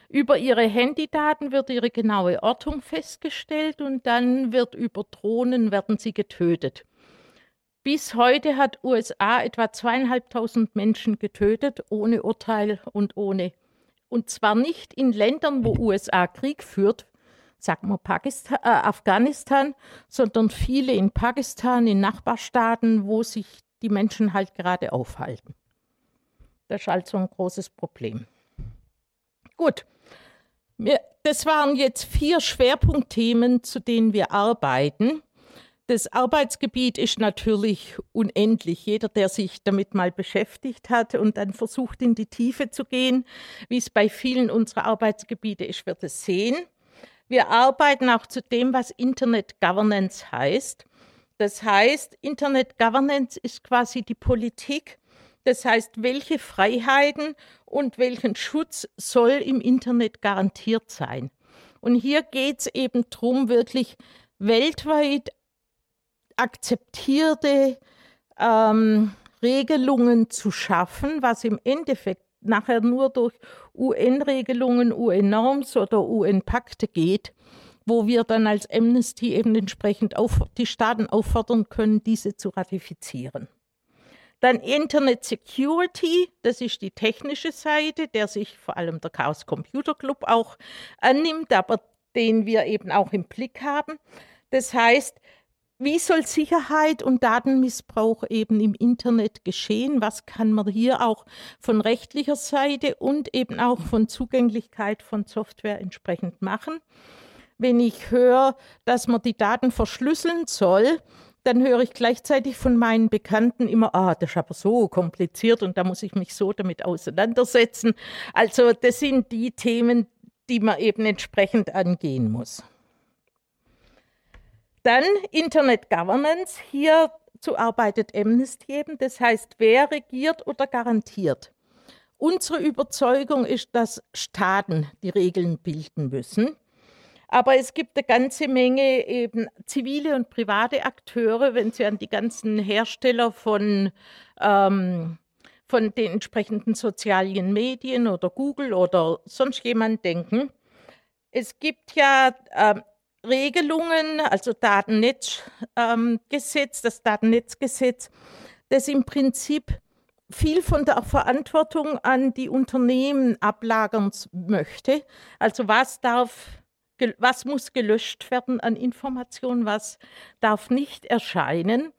Über ihre Handydaten wird ihre genaue Ortung festgestellt und dann wird über Drohnen werden sie getötet. Bis heute hat USA etwa zweieinhalbtausend Menschen getötet, ohne Urteil und ohne. Und zwar nicht in Ländern, wo USA Krieg führt, sagen wir Pakistan, äh, Afghanistan, sondern viele in Pakistan, in Nachbarstaaten, wo sich die Menschen halt gerade aufhalten. Das ist also ein großes Problem. Gut, das waren jetzt vier Schwerpunktthemen, zu denen wir arbeiten. Das Arbeitsgebiet ist natürlich unendlich. Jeder, der sich damit mal beschäftigt hat und dann versucht, in die Tiefe zu gehen, wie es bei vielen unserer Arbeitsgebiete ist, wird es sehen. Wir arbeiten auch zu dem, was Internet Governance heißt. Das heißt, Internet Governance ist quasi die Politik. Das heißt, welche Freiheiten und welchen Schutz soll im Internet garantiert sein? Und hier geht es eben darum, wirklich weltweit akzeptierte ähm, Regelungen zu schaffen, was im Endeffekt nachher nur durch UN-Regelungen, UN-Norms oder UN-Pakte geht, wo wir dann als Amnesty eben entsprechend auf, die Staaten auffordern können, diese zu ratifizieren. Dann Internet Security, das ist die technische Seite, der sich vor allem der Chaos Computer Club auch annimmt, aber den wir eben auch im Blick haben. Das heißt, wie soll Sicherheit und Datenmissbrauch eben im Internet geschehen? Was kann man hier auch von rechtlicher Seite und eben auch von Zugänglichkeit von Software entsprechend machen? Wenn ich höre, dass man die Daten verschlüsseln soll, dann höre ich gleichzeitig von meinen Bekannten immer, ah, das ist aber so kompliziert und da muss ich mich so damit auseinandersetzen. Also das sind die Themen, die man eben entsprechend angehen muss. Dann Internet Governance. Hierzu arbeitet Amnesty eben. Das heißt, wer regiert oder garantiert? Unsere Überzeugung ist, dass Staaten die Regeln bilden müssen. Aber es gibt eine ganze Menge eben zivile und private Akteure, wenn Sie an die ganzen Hersteller von, ähm, von den entsprechenden sozialen Medien oder Google oder sonst jemand denken. Es gibt ja äh, Regelungen, also Datennetzgesetz, ähm, das Datennetzgesetz, das im Prinzip viel von der Verantwortung an die Unternehmen ablagern möchte. Also was darf, was muss gelöscht werden an Informationen, was darf nicht erscheinen.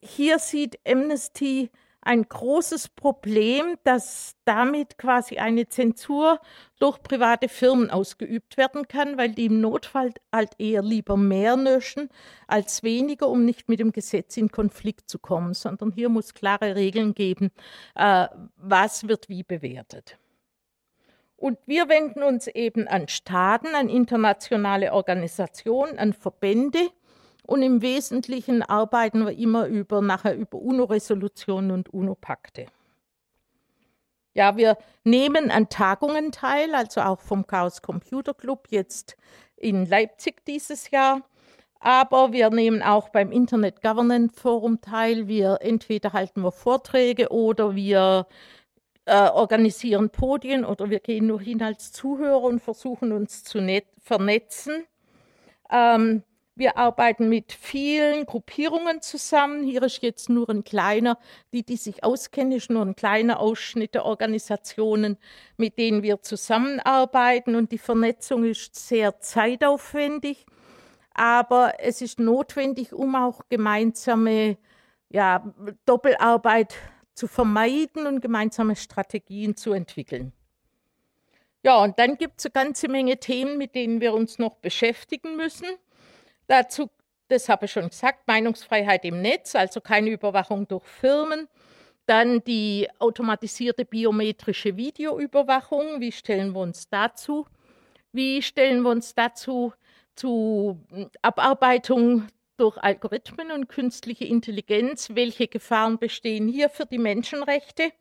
Hier sieht Amnesty ein großes Problem, dass damit quasi eine Zensur durch private Firmen ausgeübt werden kann, weil die im Notfall halt eher lieber mehr löschen als weniger, um nicht mit dem Gesetz in Konflikt zu kommen, sondern hier muss klare Regeln geben, äh, was wird wie bewertet. Und wir wenden uns eben an Staaten, an internationale Organisationen, an Verbände, und im Wesentlichen arbeiten wir immer über, nachher über UNO-Resolutionen und UNO-Pakte. Ja, wir nehmen an Tagungen teil, also auch vom Chaos Computer Club jetzt in Leipzig dieses Jahr. Aber wir nehmen auch beim Internet Governance Forum teil. Wir entweder halten wir Vorträge oder wir äh, organisieren Podien oder wir gehen nur hin als Zuhörer und versuchen uns zu vernetzen. Ähm, wir arbeiten mit vielen Gruppierungen zusammen. Hier ist jetzt nur ein kleiner, die, die sich auskennen, ist nur ein kleiner Ausschnitt der Organisationen, mit denen wir zusammenarbeiten. Und die Vernetzung ist sehr zeitaufwendig, aber es ist notwendig, um auch gemeinsame ja, Doppelarbeit zu vermeiden und gemeinsame Strategien zu entwickeln. Ja, und dann gibt es eine ganze Menge Themen, mit denen wir uns noch beschäftigen müssen. Dazu, das habe ich schon gesagt, Meinungsfreiheit im Netz, also keine Überwachung durch Firmen. Dann die automatisierte biometrische Videoüberwachung. Wie stellen wir uns dazu? Wie stellen wir uns dazu zu Abarbeitung durch Algorithmen und künstliche Intelligenz? Welche Gefahren bestehen hier für die Menschenrechte?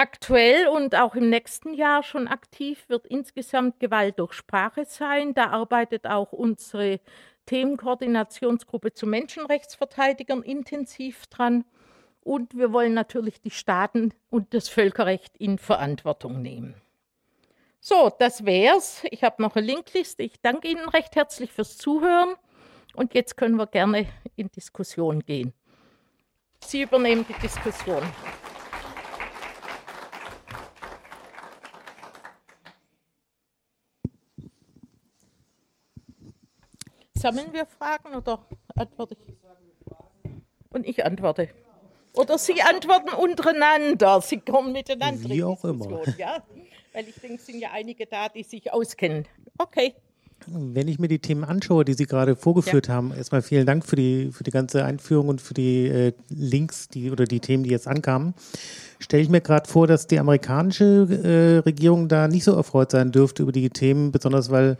Aktuell und auch im nächsten Jahr schon aktiv wird insgesamt Gewalt durch Sprache sein. Da arbeitet auch unsere Themenkoordinationsgruppe zu Menschenrechtsverteidigern intensiv dran. Und wir wollen natürlich die Staaten und das Völkerrecht in Verantwortung nehmen. So, das wär's. Ich habe noch eine Linkliste. Ich danke Ihnen recht herzlich fürs Zuhören. Und jetzt können wir gerne in Diskussion gehen. Sie übernehmen die Diskussion. Sammeln wir Fragen oder antworte ich? Und ich antworte. Oder Sie antworten untereinander. Sie kommen miteinander. Wie auch immer. Ja? Weil ich denke, es sind ja einige da, die sich auskennen. Okay. Wenn ich mir die Themen anschaue, die Sie gerade vorgeführt ja. haben, erstmal vielen Dank für die, für die ganze Einführung und für die äh, Links die, oder die Themen, die jetzt ankamen, stelle ich mir gerade vor, dass die amerikanische äh, Regierung da nicht so erfreut sein dürfte über die Themen, besonders weil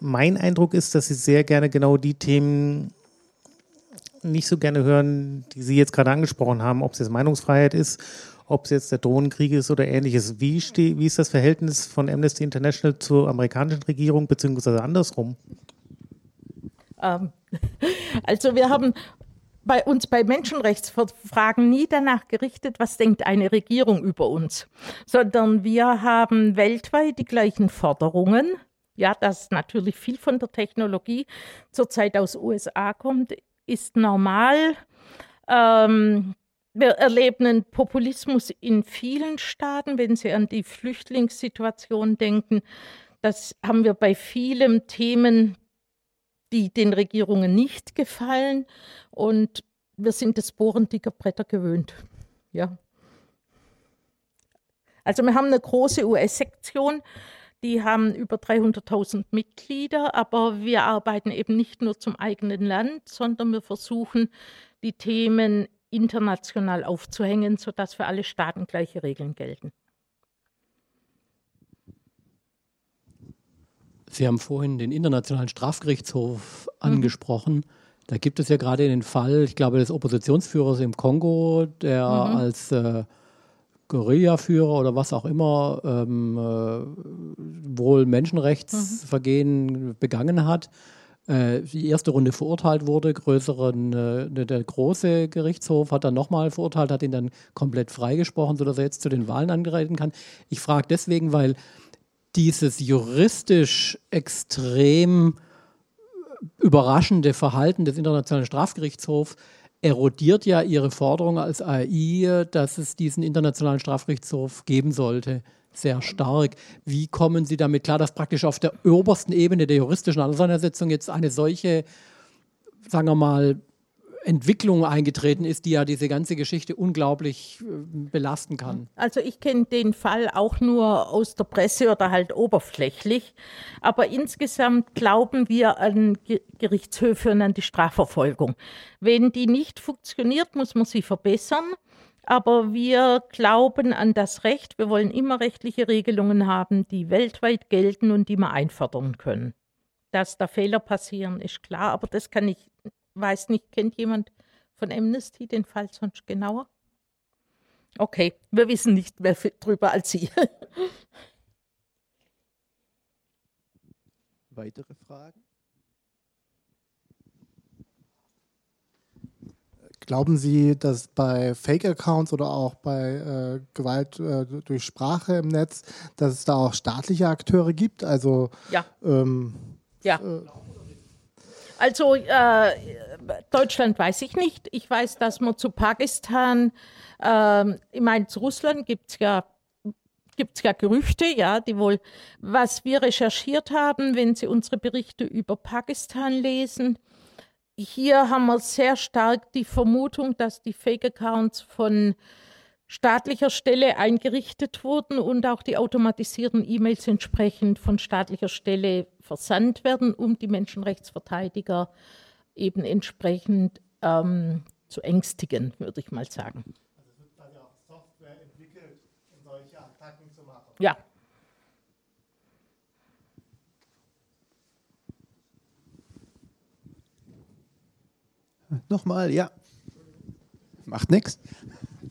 mein Eindruck ist, dass sie sehr gerne genau die Themen nicht so gerne hören, die Sie jetzt gerade angesprochen haben, ob es jetzt Meinungsfreiheit ist ob es jetzt der Drohnenkrieg ist oder ähnliches. Wie, wie ist das Verhältnis von Amnesty International zur amerikanischen Regierung, beziehungsweise andersrum? Ähm, also wir haben bei uns bei Menschenrechtsfragen nie danach gerichtet, was denkt eine Regierung über uns, sondern wir haben weltweit die gleichen Forderungen. Ja, dass natürlich viel von der Technologie zurzeit aus USA kommt, ist normal. Ähm, wir erleben einen Populismus in vielen Staaten, wenn Sie an die Flüchtlingssituation denken. Das haben wir bei vielen Themen, die den Regierungen nicht gefallen. Und wir sind das Bohren dicker Bretter gewöhnt. Ja. Also wir haben eine große US-Sektion, die haben über 300.000 Mitglieder, aber wir arbeiten eben nicht nur zum eigenen Land, sondern wir versuchen, die Themen international aufzuhängen, sodass für alle Staaten gleiche Regeln gelten. Sie haben vorhin den Internationalen Strafgerichtshof angesprochen. Mhm. Da gibt es ja gerade den Fall, ich glaube, des Oppositionsführers im Kongo, der mhm. als äh, Guerillaführer oder was auch immer ähm, äh, wohl Menschenrechtsvergehen mhm. begangen hat äh, die erste Runde verurteilt wurde, größeren, äh, der große Gerichtshof hat dann nochmal verurteilt, hat ihn dann komplett freigesprochen, sodass er jetzt zu den Wahlen angereiten kann. Ich frage deswegen, weil dieses juristisch extrem überraschende Verhalten des Internationalen Strafgerichtshofs erodiert ja ihre Forderung als AI, dass es diesen Internationalen Strafgerichtshof geben sollte sehr stark. Wie kommen Sie damit klar, dass praktisch auf der obersten Ebene der juristischen Auseinandersetzung jetzt eine solche, sagen wir mal, Entwicklung eingetreten ist, die ja diese ganze Geschichte unglaublich äh, belasten kann. Also ich kenne den Fall auch nur aus der Presse oder halt oberflächlich, aber insgesamt glauben wir an Gerichtshöfe und an die Strafverfolgung. Wenn die nicht funktioniert, muss man sie verbessern. Aber wir glauben an das Recht. Wir wollen immer rechtliche Regelungen haben, die weltweit gelten und die wir einfordern können. Dass da Fehler passieren, ist klar, aber das kann ich, weiß nicht, kennt jemand von Amnesty den Fall sonst genauer? Okay, wir wissen nicht mehr drüber als Sie. Weitere Fragen? Glauben Sie, dass bei Fake-Accounts oder auch bei äh, Gewalt äh, durch Sprache im Netz, dass es da auch staatliche Akteure gibt? Also ja. Ähm, ja. Äh, also äh, Deutschland weiß ich nicht. Ich weiß, dass man zu Pakistan, äh, ich meine, zu Russland gibt es ja gibt es ja Gerüchte, ja, die wohl, was wir recherchiert haben, wenn Sie unsere Berichte über Pakistan lesen, hier haben wir sehr stark die Vermutung, dass die Fake-Accounts von staatlicher Stelle eingerichtet wurden und auch die automatisierten E-Mails entsprechend von staatlicher Stelle versandt werden, um die Menschenrechtsverteidiger eben entsprechend ähm, zu ängstigen, würde ich mal sagen. Also es wird quasi auch Software entwickelt, um solche Attacken zu machen. Ja, Nochmal, ja. Macht nichts.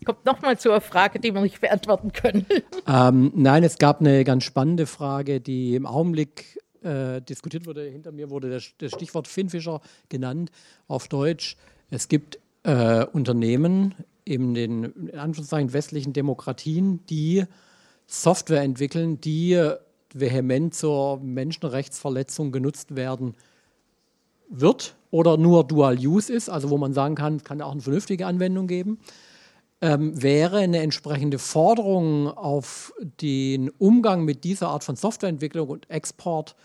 Kommt nochmal einer Frage, die wir nicht beantworten können. Ähm, nein, es gab eine ganz spannende Frage, die im Augenblick äh, diskutiert wurde. Hinter mir wurde das, das, Stichwort Finnfischer genannt auf Deutsch. Es gibt äh, Unternehmen in den in Anführungszeichen westlichen Demokratien, die Software entwickeln, die vehement zur Menschenrechtsverletzung genutzt werden wird oder nur Dual Use ist, also wo man sagen kann, kann auch eine vernünftige Anwendung geben, ähm, wäre eine entsprechende Forderung auf den Umgang mit dieser Art von Softwareentwicklung und Export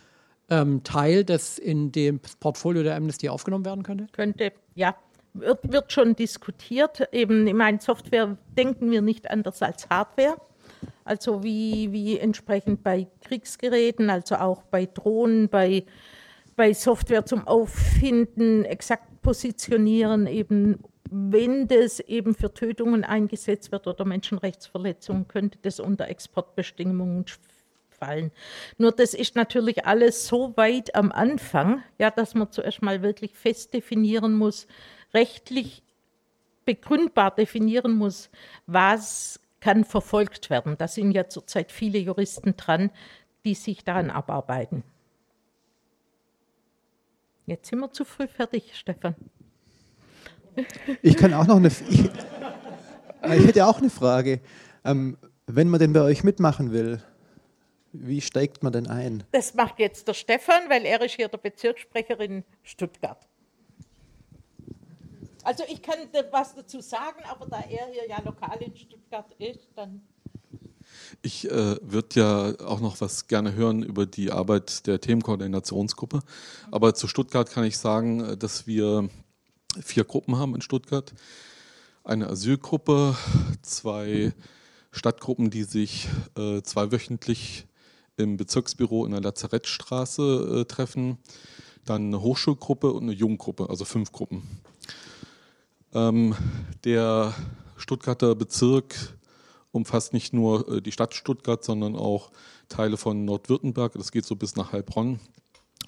ähm, Teil, das in dem Portfolio der Amnesty aufgenommen werden könnte? Könnte, ja. Wird, wird schon diskutiert. Eben, ich meine, Software denken wir nicht anders als Hardware. Also wie, wie entsprechend bei Kriegsgeräten, also auch bei Drohnen, bei, bei Software zum Auffinden, exakt positionieren, eben wenn das eben für Tötungen eingesetzt wird oder Menschenrechtsverletzungen, könnte das unter Exportbestimmungen fallen. Nur das ist natürlich alles so weit am Anfang, ja, dass man zuerst mal wirklich fest definieren muss, rechtlich begründbar definieren muss, was kann verfolgt werden. Da sind ja zurzeit viele Juristen dran, die sich daran abarbeiten. Jetzt sind wir zu früh fertig, Stefan. Ich kann auch noch eine. Ich, ich hätte auch eine Frage. Ähm, wenn man denn bei euch mitmachen will, wie steigt man denn ein? Das macht jetzt der Stefan, weil er ist hier der Bezirkssprecher in Stuttgart. Also ich kann was dazu sagen, aber da er hier ja lokal in Stuttgart ist, dann. Ich äh, würde ja auch noch was gerne hören über die Arbeit der Themenkoordinationsgruppe. Aber zu Stuttgart kann ich sagen, äh, dass wir vier Gruppen haben in Stuttgart. Eine Asylgruppe, zwei Stadtgruppen, die sich äh, zweiwöchentlich im Bezirksbüro in der Lazarettstraße äh, treffen. Dann eine Hochschulgruppe und eine Jugendgruppe, also fünf Gruppen. Ähm, der Stuttgarter Bezirk umfasst nicht nur äh, die Stadt Stuttgart, sondern auch Teile von Nordwürttemberg. Das geht so bis nach Heilbronn,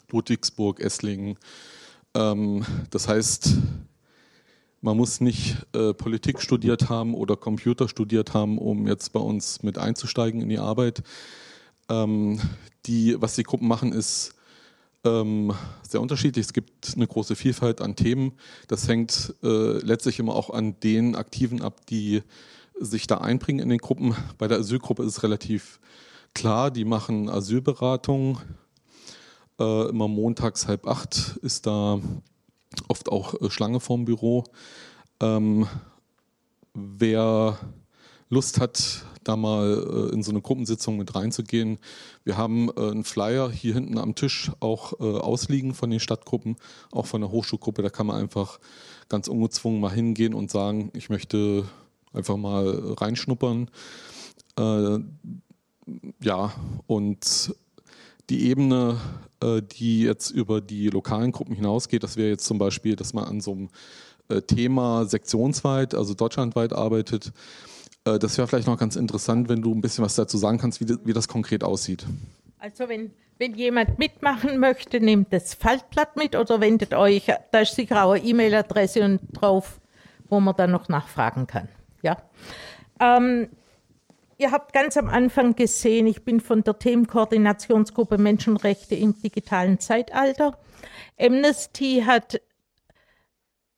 Ludwigsburg, Esslingen. Ähm, das heißt, man muss nicht äh, Politik studiert haben oder Computer studiert haben, um jetzt bei uns mit einzusteigen in die Arbeit. Ähm, die, was die Gruppen machen, ist ähm, sehr unterschiedlich. Es gibt eine große Vielfalt an Themen. Das hängt äh, letztlich immer auch an den Aktiven ab, die sich da einbringen in den Gruppen. Bei der Asylgruppe ist es relativ klar, die machen Asylberatung. Äh, immer montags halb acht ist da oft auch äh, Schlange vorm Büro. Ähm, wer Lust hat, da mal äh, in so eine Gruppensitzung mit reinzugehen. Wir haben äh, einen Flyer hier hinten am Tisch auch äh, ausliegen von den Stadtgruppen, auch von der Hochschulgruppe. Da kann man einfach ganz ungezwungen mal hingehen und sagen, ich möchte einfach mal reinschnuppern. Äh, ja, und die Ebene, äh, die jetzt über die lokalen Gruppen hinausgeht, das wäre jetzt zum Beispiel, dass man an so einem äh, Thema sektionsweit, also deutschlandweit arbeitet. Äh, das wäre vielleicht noch ganz interessant, wenn du ein bisschen was dazu sagen kannst, wie, das konkret aussieht. Also wenn, wenn jemand mitmachen möchte, nehmt das Faltblatt mit oder wendet euch, da ist auch eine E-Mail-Adresse drauf, wo man dann noch nachfragen kann. Ja. Ähm, ihr habt ganz am Anfang gesehen, ich bin von der Themenkoordinationsgruppe Menschenrechte im digitalen Zeitalter. Amnesty hat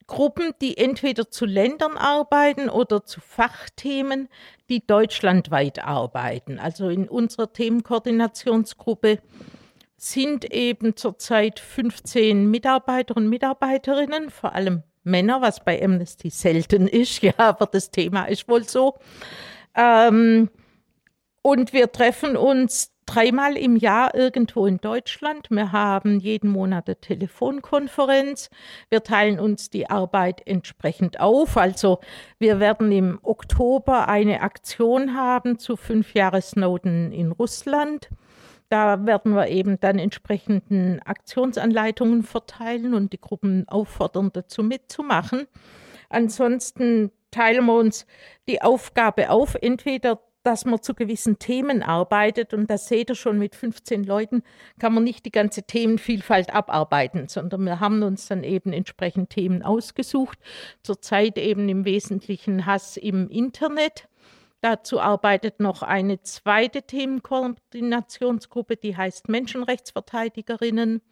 Gruppen, die entweder zu Ländern arbeiten oder zu Fachthemen, die deutschlandweit arbeiten. Also in unserer Themenkoordinationsgruppe sind eben zurzeit 15 Mitarbeiter und Mitarbeiterinnen, vor allem Männer, was bei Amnesty selten ist, ja, aber das Thema ist wohl so. Ähm, und wir treffen uns dreimal im Jahr irgendwo in Deutschland. Wir haben jeden Monat eine Telefonkonferenz. Wir teilen uns die Arbeit entsprechend auf. Also wir werden im Oktober eine Aktion haben zu fünf Jahre Snowden in Russland. Da werden wir eben dann entsprechenden Aktionsanleitungen verteilen und die Gruppen auffordern, dazu mitzumachen. Ansonsten teilen wir uns die Aufgabe auf, entweder dass man zu gewissen Themen arbeitet. Und das seht ihr schon, mit 15 Leuten kann man nicht die ganze Themenvielfalt abarbeiten, sondern wir haben uns dann eben entsprechend Themen ausgesucht. Zurzeit eben im Wesentlichen Hass im Internet. Dazu arbeitet noch eine zweite Themenkoordinationsgruppe, die heißt Menschenrechtsverteidigerinnen.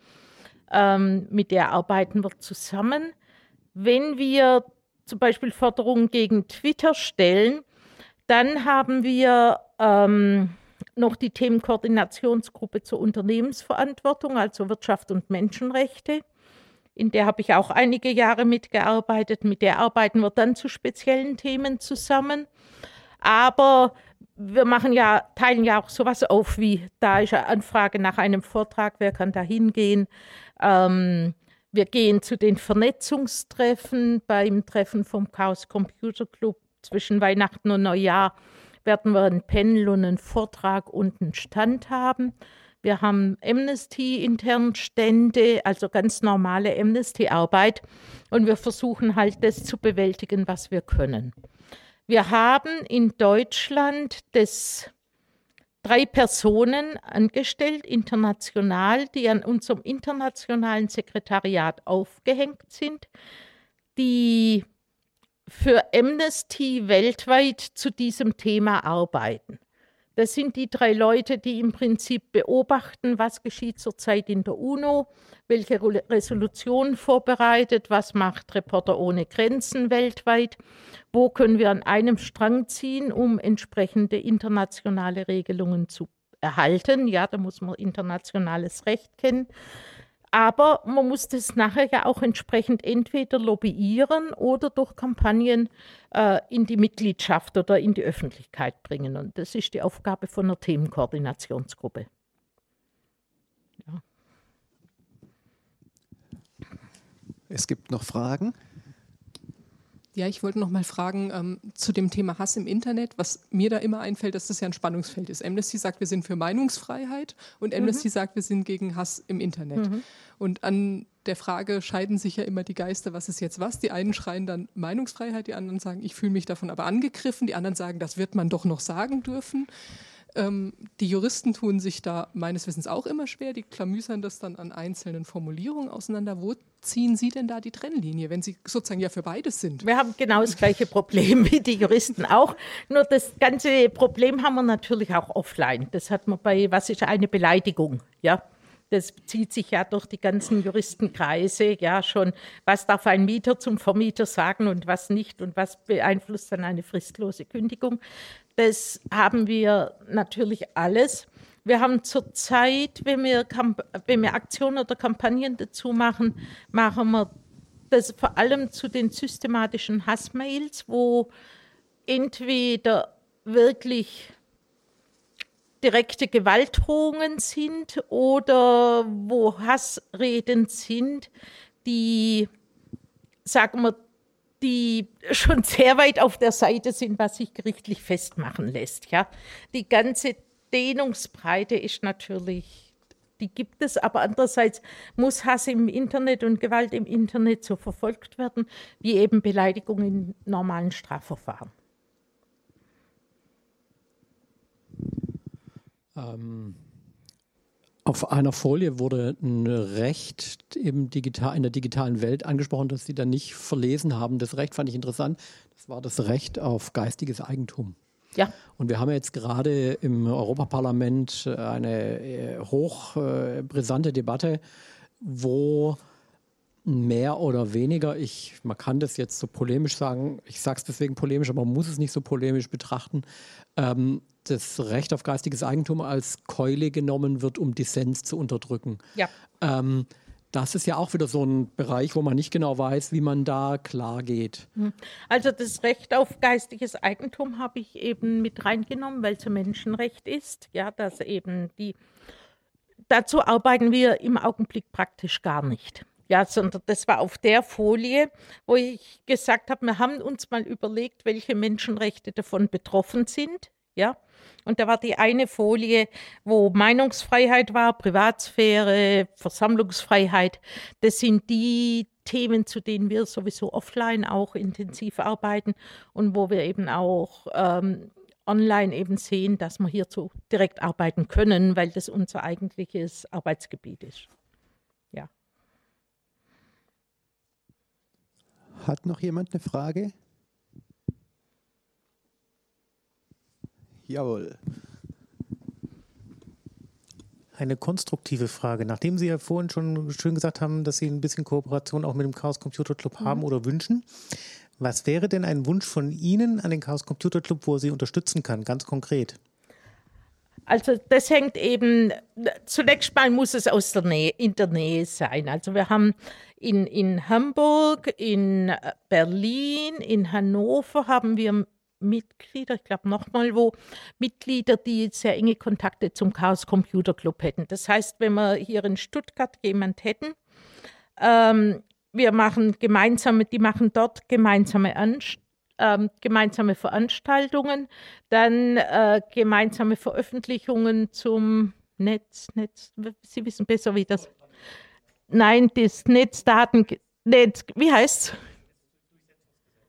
Ähm, mit der arbeiten wir zusammen. Wenn wir zum Beispiel Forderungen gegen Twitter stellen, dann haben wir ähm, noch die Themenkoordinationsgruppe zur Unternehmensverantwortung, also Wirtschaft und Menschenrechte. In der habe ich auch einige Jahre mitgearbeitet. Mit der arbeiten wir dann zu speziellen Themen zusammen. Aber wir machen ja, teilen ja auch sowas auf, wie da ist eine Anfrage nach einem Vortrag, wer kann da hingehen. Ähm, wir gehen zu den Vernetzungstreffen beim Treffen vom Chaos Computer Club zwischen Weihnachten und Neujahr werden wir ein Panel und einen Vortrag und einen Stand haben. Wir haben Amnesty-intern Stände, also ganz normale Amnesty-Arbeit. Und wir versuchen halt das zu bewältigen, was wir können. Wir haben in Deutschland das drei Personen angestellt, international, die an unserem internationalen Sekretariat aufgehängt sind, die für Amnesty weltweit zu diesem Thema arbeiten. Das sind die drei Leute, die im Prinzip beobachten, was geschieht zurzeit in der UNO, welche Resolution vorbereitet, was macht Reporter ohne Grenzen weltweit, wo können wir an einem Strang ziehen, um entsprechende internationale Regelungen zu erhalten. Ja, da muss man internationales Recht kennen. Aber man muss das nachher ja auch entsprechend entweder lobbyieren oder durch Kampagnen äh, in die Mitgliedschaft oder in die Öffentlichkeit bringen. Und das ist die Aufgabe von einer Themenkoordinationsgruppe. Ja. Es gibt noch Fragen. Ja, ich wollte noch mal fragen ähm, zu dem Thema Hass im Internet. Was mir da immer einfällt, dass das ja ein Spannungsfeld ist. Amnesty sagt, wir sind für Meinungsfreiheit und. Amnesty mhm. sagt, wir sind gegen Hass im Internet. Mhm. Und an der Frage scheiden sich ja immer die Geister, was ist jetzt was? Die einen schreien dann Meinungsfreiheit, die anderen sagen, ich fühle mich davon aber angegriffen, die anderen sagen, das wird man doch noch sagen dürfen. Ähm, die Juristen tun sich da meines Wissens auch immer schwer, die klamüsern das dann an einzelnen Formulierungen auseinander. Wo ziehen Sie denn da die Trennlinie, wenn Sie sozusagen ja für beides sind? Wir haben genau das gleiche Problem wie die Juristen auch. Nur das ganze Problem haben wir natürlich auch offline. Das hat man bei, was ist eine Beleidigung? Ja, das zieht sich ja durch die ganzen Juristenkreise, ja schon, was darf ein Mieter zum Vermieter sagen und was nicht und was beeinflusst dann eine fristlose Kündigung. Das haben wir natürlich alles. Wir haben zurzeit, wenn wir, wenn wir Aktionen oder Kampagnen dazu machen, machen wir das vor allem zu den systematischen Hassmails, wo entweder wirklich direkte Gewaltdrohungen sind oder wo Hassreden sind, die, sagen wir, die schon sehr weit auf der Seite sind, was sich gerichtlich festmachen lässt. Ja? Die ganze Dehnungsbreite ist natürlich, die gibt es, aber andererseits muss Hass im Internet und Gewalt im Internet so verfolgt werden, wie eben Beleidigung in normalen Strafverfahren. Ähm, auf einer Folie wurde ein Recht im digital, in der digitalen Welt angesprochen, das Sie dann nicht verlesen haben. Das Recht fand ich interessant. Das war das Recht auf geistiges Eigentum. Ja. Und wir haben jetzt gerade im Europaparlament eine äh, hochbrisante Debatte, wo mehr oder weniger, ich, man kann das jetzt so polemisch sagen, ich sage es deswegen polemisch, aber man muss es nicht so polemisch betrachten, ähm, das Recht auf geistiges Eigentum als Keule genommen wird, um Dissens zu unterdrücken. Ja. Ähm, das ist ja auch wieder so ein Bereich, wo man nicht genau weiß, wie man da klar geht. Hm. Also das Recht auf geistiges Eigentum habe ich eben mit reingenommen, weil es ein Menschenrecht ist. Ja, dass eben die. Dazu arbeiten wir im Augenblick praktisch gar nicht. Ja, sondern das war auf der Folie, wo ich gesagt habe, wir haben uns mal überlegt, welche Menschenrechte davon betroffen sind. Ja, und da war die eine Folie, wo Meinungsfreiheit war, Privatsphäre, Versammlungsfreiheit. Das sind die Themen, zu denen wir sowieso offline auch intensiv arbeiten und wo wir eben auch ähm, online eben sehen, dass wir hierzu direkt arbeiten können, weil das unser eigentliches Arbeitsgebiet ist. Ja. Hat noch jemand eine Frage? Jawohl. Eine konstruktive Frage. Nachdem Sie ja vorhin schon schön gesagt haben, dass Sie ein bisschen Kooperation auch mit dem Chaos Computer Club haben mhm. oder wünschen, was wäre denn ein Wunsch von Ihnen an den Chaos Computer Club, wo er Sie unterstützen kann, ganz konkret? Also das hängt eben, zunächst mal muss es aus der Nähe, in der Nähe sein. Also wir haben in, in Hamburg, in Berlin, in Hannover haben wir Mitglieder, ich glaube nochmal wo, Mitglieder, die sehr enge Kontakte zum Chaos Computer Club hätten. Das heißt, wenn wir hier in Stuttgart jemand hätten, ähm, wir machen gemeinsame, die machen dort gemeinsame An ähm, gemeinsame Veranstaltungen, dann äh, gemeinsame Veröffentlichungen zum Netz, Netz, Sie wissen besser, wie das. Nein, das Netzdaten, Netz, wie es?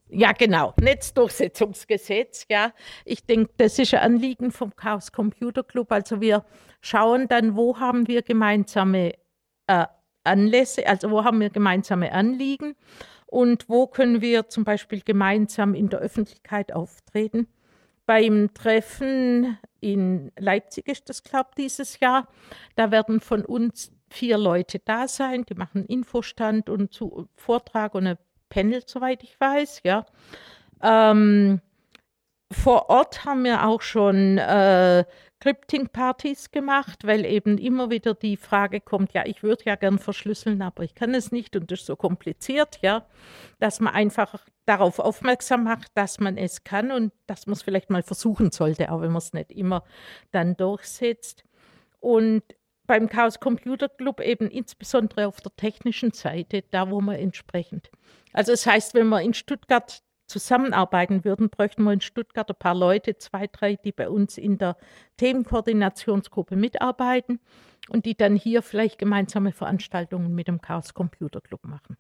Ja, genau, Netzdurchsetzungsgesetz, ja. Ich denke, das ist ein Anliegen vom Chaos Computer Club. Also wir schauen dann, wo haben wir gemeinsame äh, Anlässe, also wo haben wir gemeinsame Anliegen und wo können wir zum Beispiel gemeinsam in der Öffentlichkeit auftreten. Beim Treffen in Leipzig ist das, glaube ich, dieses Jahr. Da werden von uns vier Leute da sein, die machen Infostand und zu, Vortrag und ein Panel, soweit ich weiß, ja. Ähm, vor Ort haben wir auch schon äh, Crypting-Partys gemacht, weil eben immer wieder die Frage kommt, ja, ich würde ja gern verschlüsseln, aber ich kann es nicht und das ist so kompliziert, ja, dass man einfach darauf aufmerksam macht, dass man es kann und dass man es vielleicht mal versuchen sollte, auch wenn man es nicht immer dann durchsetzt. Und beim Chaos Computer Club eben insbesondere auf der technischen Seite, da wo man entsprechend. Also das heißt, wenn wir in Stuttgart zusammenarbeiten würden, bräuchten wir in Stuttgart ein paar Leute, zwei, drei, die bei uns in der Themenkoordinationsgruppe mitarbeiten und die dann hier vielleicht gemeinsame Veranstaltungen mit dem Chaos Computer Club machen.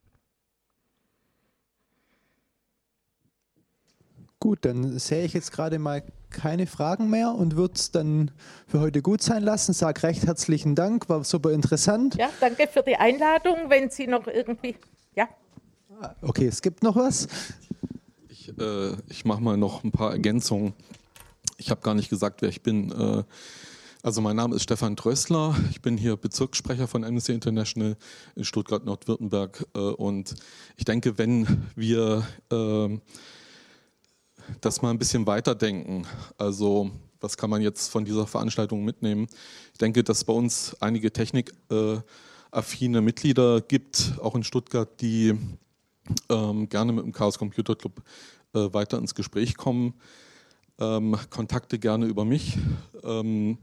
Gut, dann sehe ich jetzt gerade mal keine Fragen mehr und würde es dann für heute gut sein lassen. Sag recht herzlichen Dank, war super interessant. Ja, danke für die Einladung. Wenn Sie noch irgendwie, ja. Okay, es gibt noch was. Ich, äh, ich mache mal noch ein paar Ergänzungen. Ich habe gar nicht gesagt, wer ich bin. Äh, also mein Name ist Stefan Trössler. Ich bin hier Bezirkssprecher von Amnesty International in Stuttgart-Nordwürttemberg. Äh, und ich denke, wenn wir äh, das mal ein bisschen weiterdenken. Also was kann man jetzt von dieser Veranstaltung mitnehmen? Ich denke, dass bei uns einige technikaffine Mitglieder gibt, auch in Stuttgart, die ähm, gerne mit dem Chaos Computer Club äh, weiter ins Gespräch kommen. Ähm, Kontakte gerne über mich. Ähm,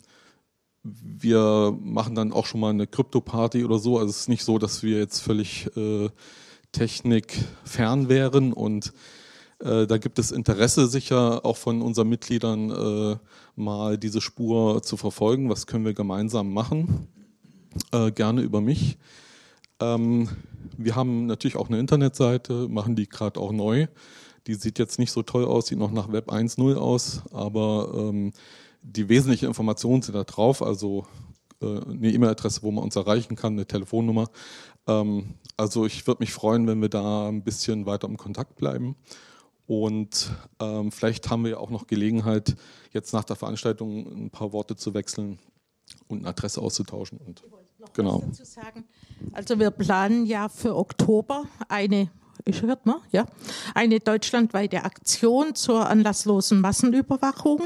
wir machen dann auch schon mal eine Krypto-Party oder so. Also es ist nicht so, dass wir jetzt völlig äh, technikfern wären und äh, da gibt es Interesse sicher auch von unseren Mitgliedern, äh, mal diese Spur zu verfolgen. Was können wir gemeinsam machen? Äh, gerne über mich. Ähm, wir haben natürlich auch eine Internetseite, machen die gerade auch neu. Die sieht jetzt nicht so toll aus, sieht noch nach Web 1.0 aus, aber ähm, die wesentlichen Informationen sind da drauf, also eine E-Mail-Adresse, wo man uns erreichen kann, eine Telefonnummer. Ähm, also ich würde mich freuen, wenn wir da ein bisschen weiter im Kontakt bleiben. Und ähm, vielleicht haben wir ja auch noch Gelegenheit, jetzt nach der Veranstaltung ein paar Worte zu wechseln und eine Adresse auszutauschen. Und, genau. Also wir planen ja für Oktober eine ich hört man, ja, eine deutschlandweite Aktion zur anlasslosen Massenüberwachung,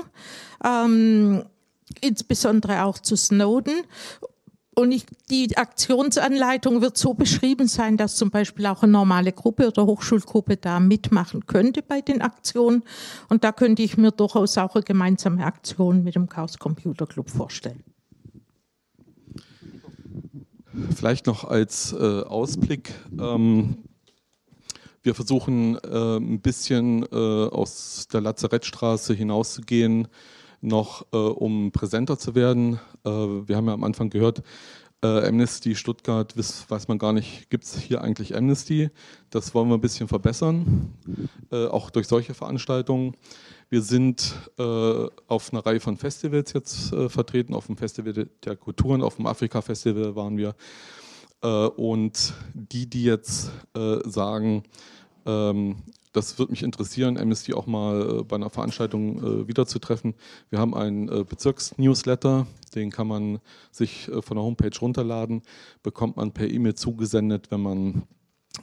ähm, insbesondere auch zu Snowden. Und ich, die Aktionsanleitung wird so beschrieben sein, dass zum Beispiel auch eine normale Gruppe oder Hochschulgruppe da mitmachen könnte bei den Aktionen. Und da könnte ich mir durchaus auch eine gemeinsame Aktion mit dem Chaos Computer Club vorstellen. Vielleicht noch als äh, Ausblick. Ähm, wir versuchen äh, ein bisschen äh, aus der Lazarettstraße hinauszugehen noch, äh, um präsenter zu werden. Äh, wir haben ja am Anfang gehört, äh, Amnesty Stuttgart, weiß, weiß man gar nicht, gibt es hier eigentlich Amnesty? Das wollen wir ein bisschen verbessern, äh, auch durch solche Veranstaltungen. Wir sind auf einer Reihe von Festivals jetzt vertreten, auf dem Festival der Kulturen, auf dem Afrika-Festival waren wir. Und die, die jetzt sagen, ähm, das würde mich interessieren, Amnesty auch mal äh, bei einer Veranstaltung äh, wiederzutreffen. Wir haben einen äh, Bezirksnewsletter, den kann man sich äh, von der Homepage runterladen, bekommt man per E-Mail zugesendet, wenn man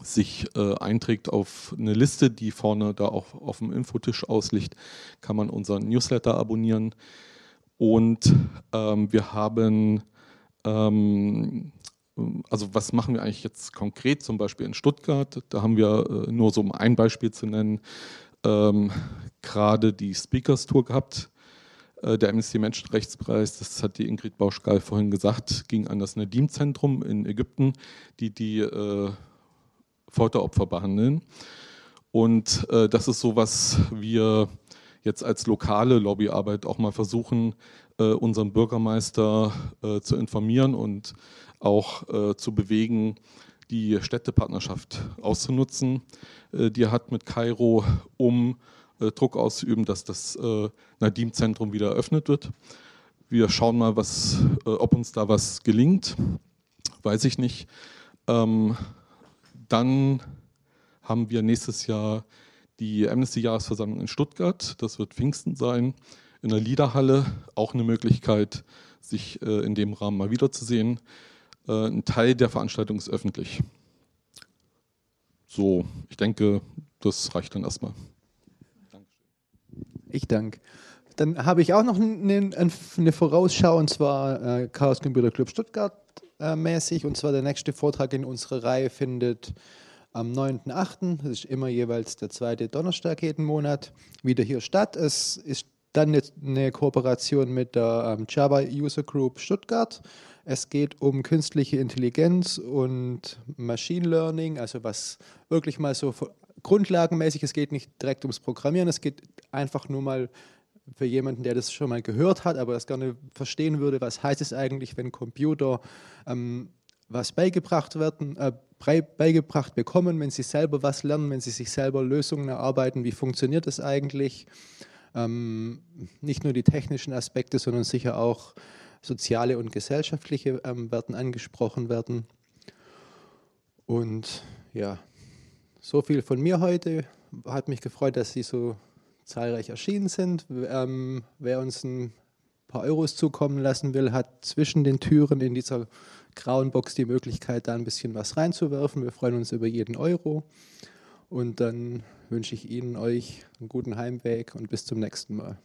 sich äh, einträgt auf eine Liste, die vorne da auch auf dem Infotisch ausliegt, kann man unseren Newsletter abonnieren. Und ähm, wir haben ähm, also was machen wir eigentlich jetzt konkret, zum Beispiel in Stuttgart? Da haben wir äh, nur so um ein Beispiel zu nennen, ähm, gerade die Speakers Tour gehabt. Äh, der Amnesty Menschenrechtspreis, das hat die Ingrid Bauschgal vorhin gesagt, ging an das Nadim-Zentrum in Ägypten, die die äh, Folteropfer behandeln. Und äh, das ist so, was wir jetzt als lokale Lobbyarbeit auch mal versuchen, äh, unseren Bürgermeister äh, zu informieren und auch äh, zu bewegen, die Städtepartnerschaft auszunutzen, äh, die er hat mit Kairo, um äh, Druck auszuüben, dass das äh, Nadim-Zentrum wieder eröffnet wird. Wir schauen mal, was, ob uns da was gelingt. Weiß ich nicht. Ähm, dann haben wir nächstes Jahr die Amnesty-Jahresversammlung in Stuttgart. Das wird Pfingsten sein. In der Liederhalle auch eine Möglichkeit, sich in dem Rahmen mal wiederzusehen. Äh, ein Teil der Veranstaltung ist öffentlich. So, ich denke, das reicht dann erstmal. Ich danke. Dann habe ich auch noch eine, Vorausschau und zwar äh, Chaos Computer Club Stuttgart äh, mäßig. Und zwar der nächste Vortrag in unserer Reihe findet am 9.8., das ist immer jeweils der zweite Donnerstag jeden Monat, wieder hier statt. Es ist dann eine, eine Kooperation mit der ähm, Java User Group Stuttgart. Es geht um künstliche Intelligenz und Machine Learning, also was wirklich mal so grundlagenmäßig, es geht nicht direkt ums Programmieren, es geht einfach nur mal für jemanden, der das schon mal gehört hat, aber das gerne verstehen würde, was heißt es eigentlich, wenn Computer ähm, was beigebracht werden, äh, beigebracht bekommen, wenn sie selber was lernen, wenn sie sich selber Lösungen erarbeiten, wie funktioniert das eigentlich? Ähm, nicht nur die technischen Aspekte, sondern sicher auch soziale und gesellschaftliche ähm, werden angesprochen werden. Und ja, so viel von mir heute. Hat mich gefreut, dass Sie so zahlreich erschienen sind. Ähm, wer uns ein paar Euros zukommen lassen will, hat zwischen den Türen in dieser grauen Box die Möglichkeit, da ein bisschen was reinzuwerfen. Wir freuen uns über jeden Euro. Und dann wünsche ich Ihnen euch einen guten Heimweg und bis zum nächsten Mal.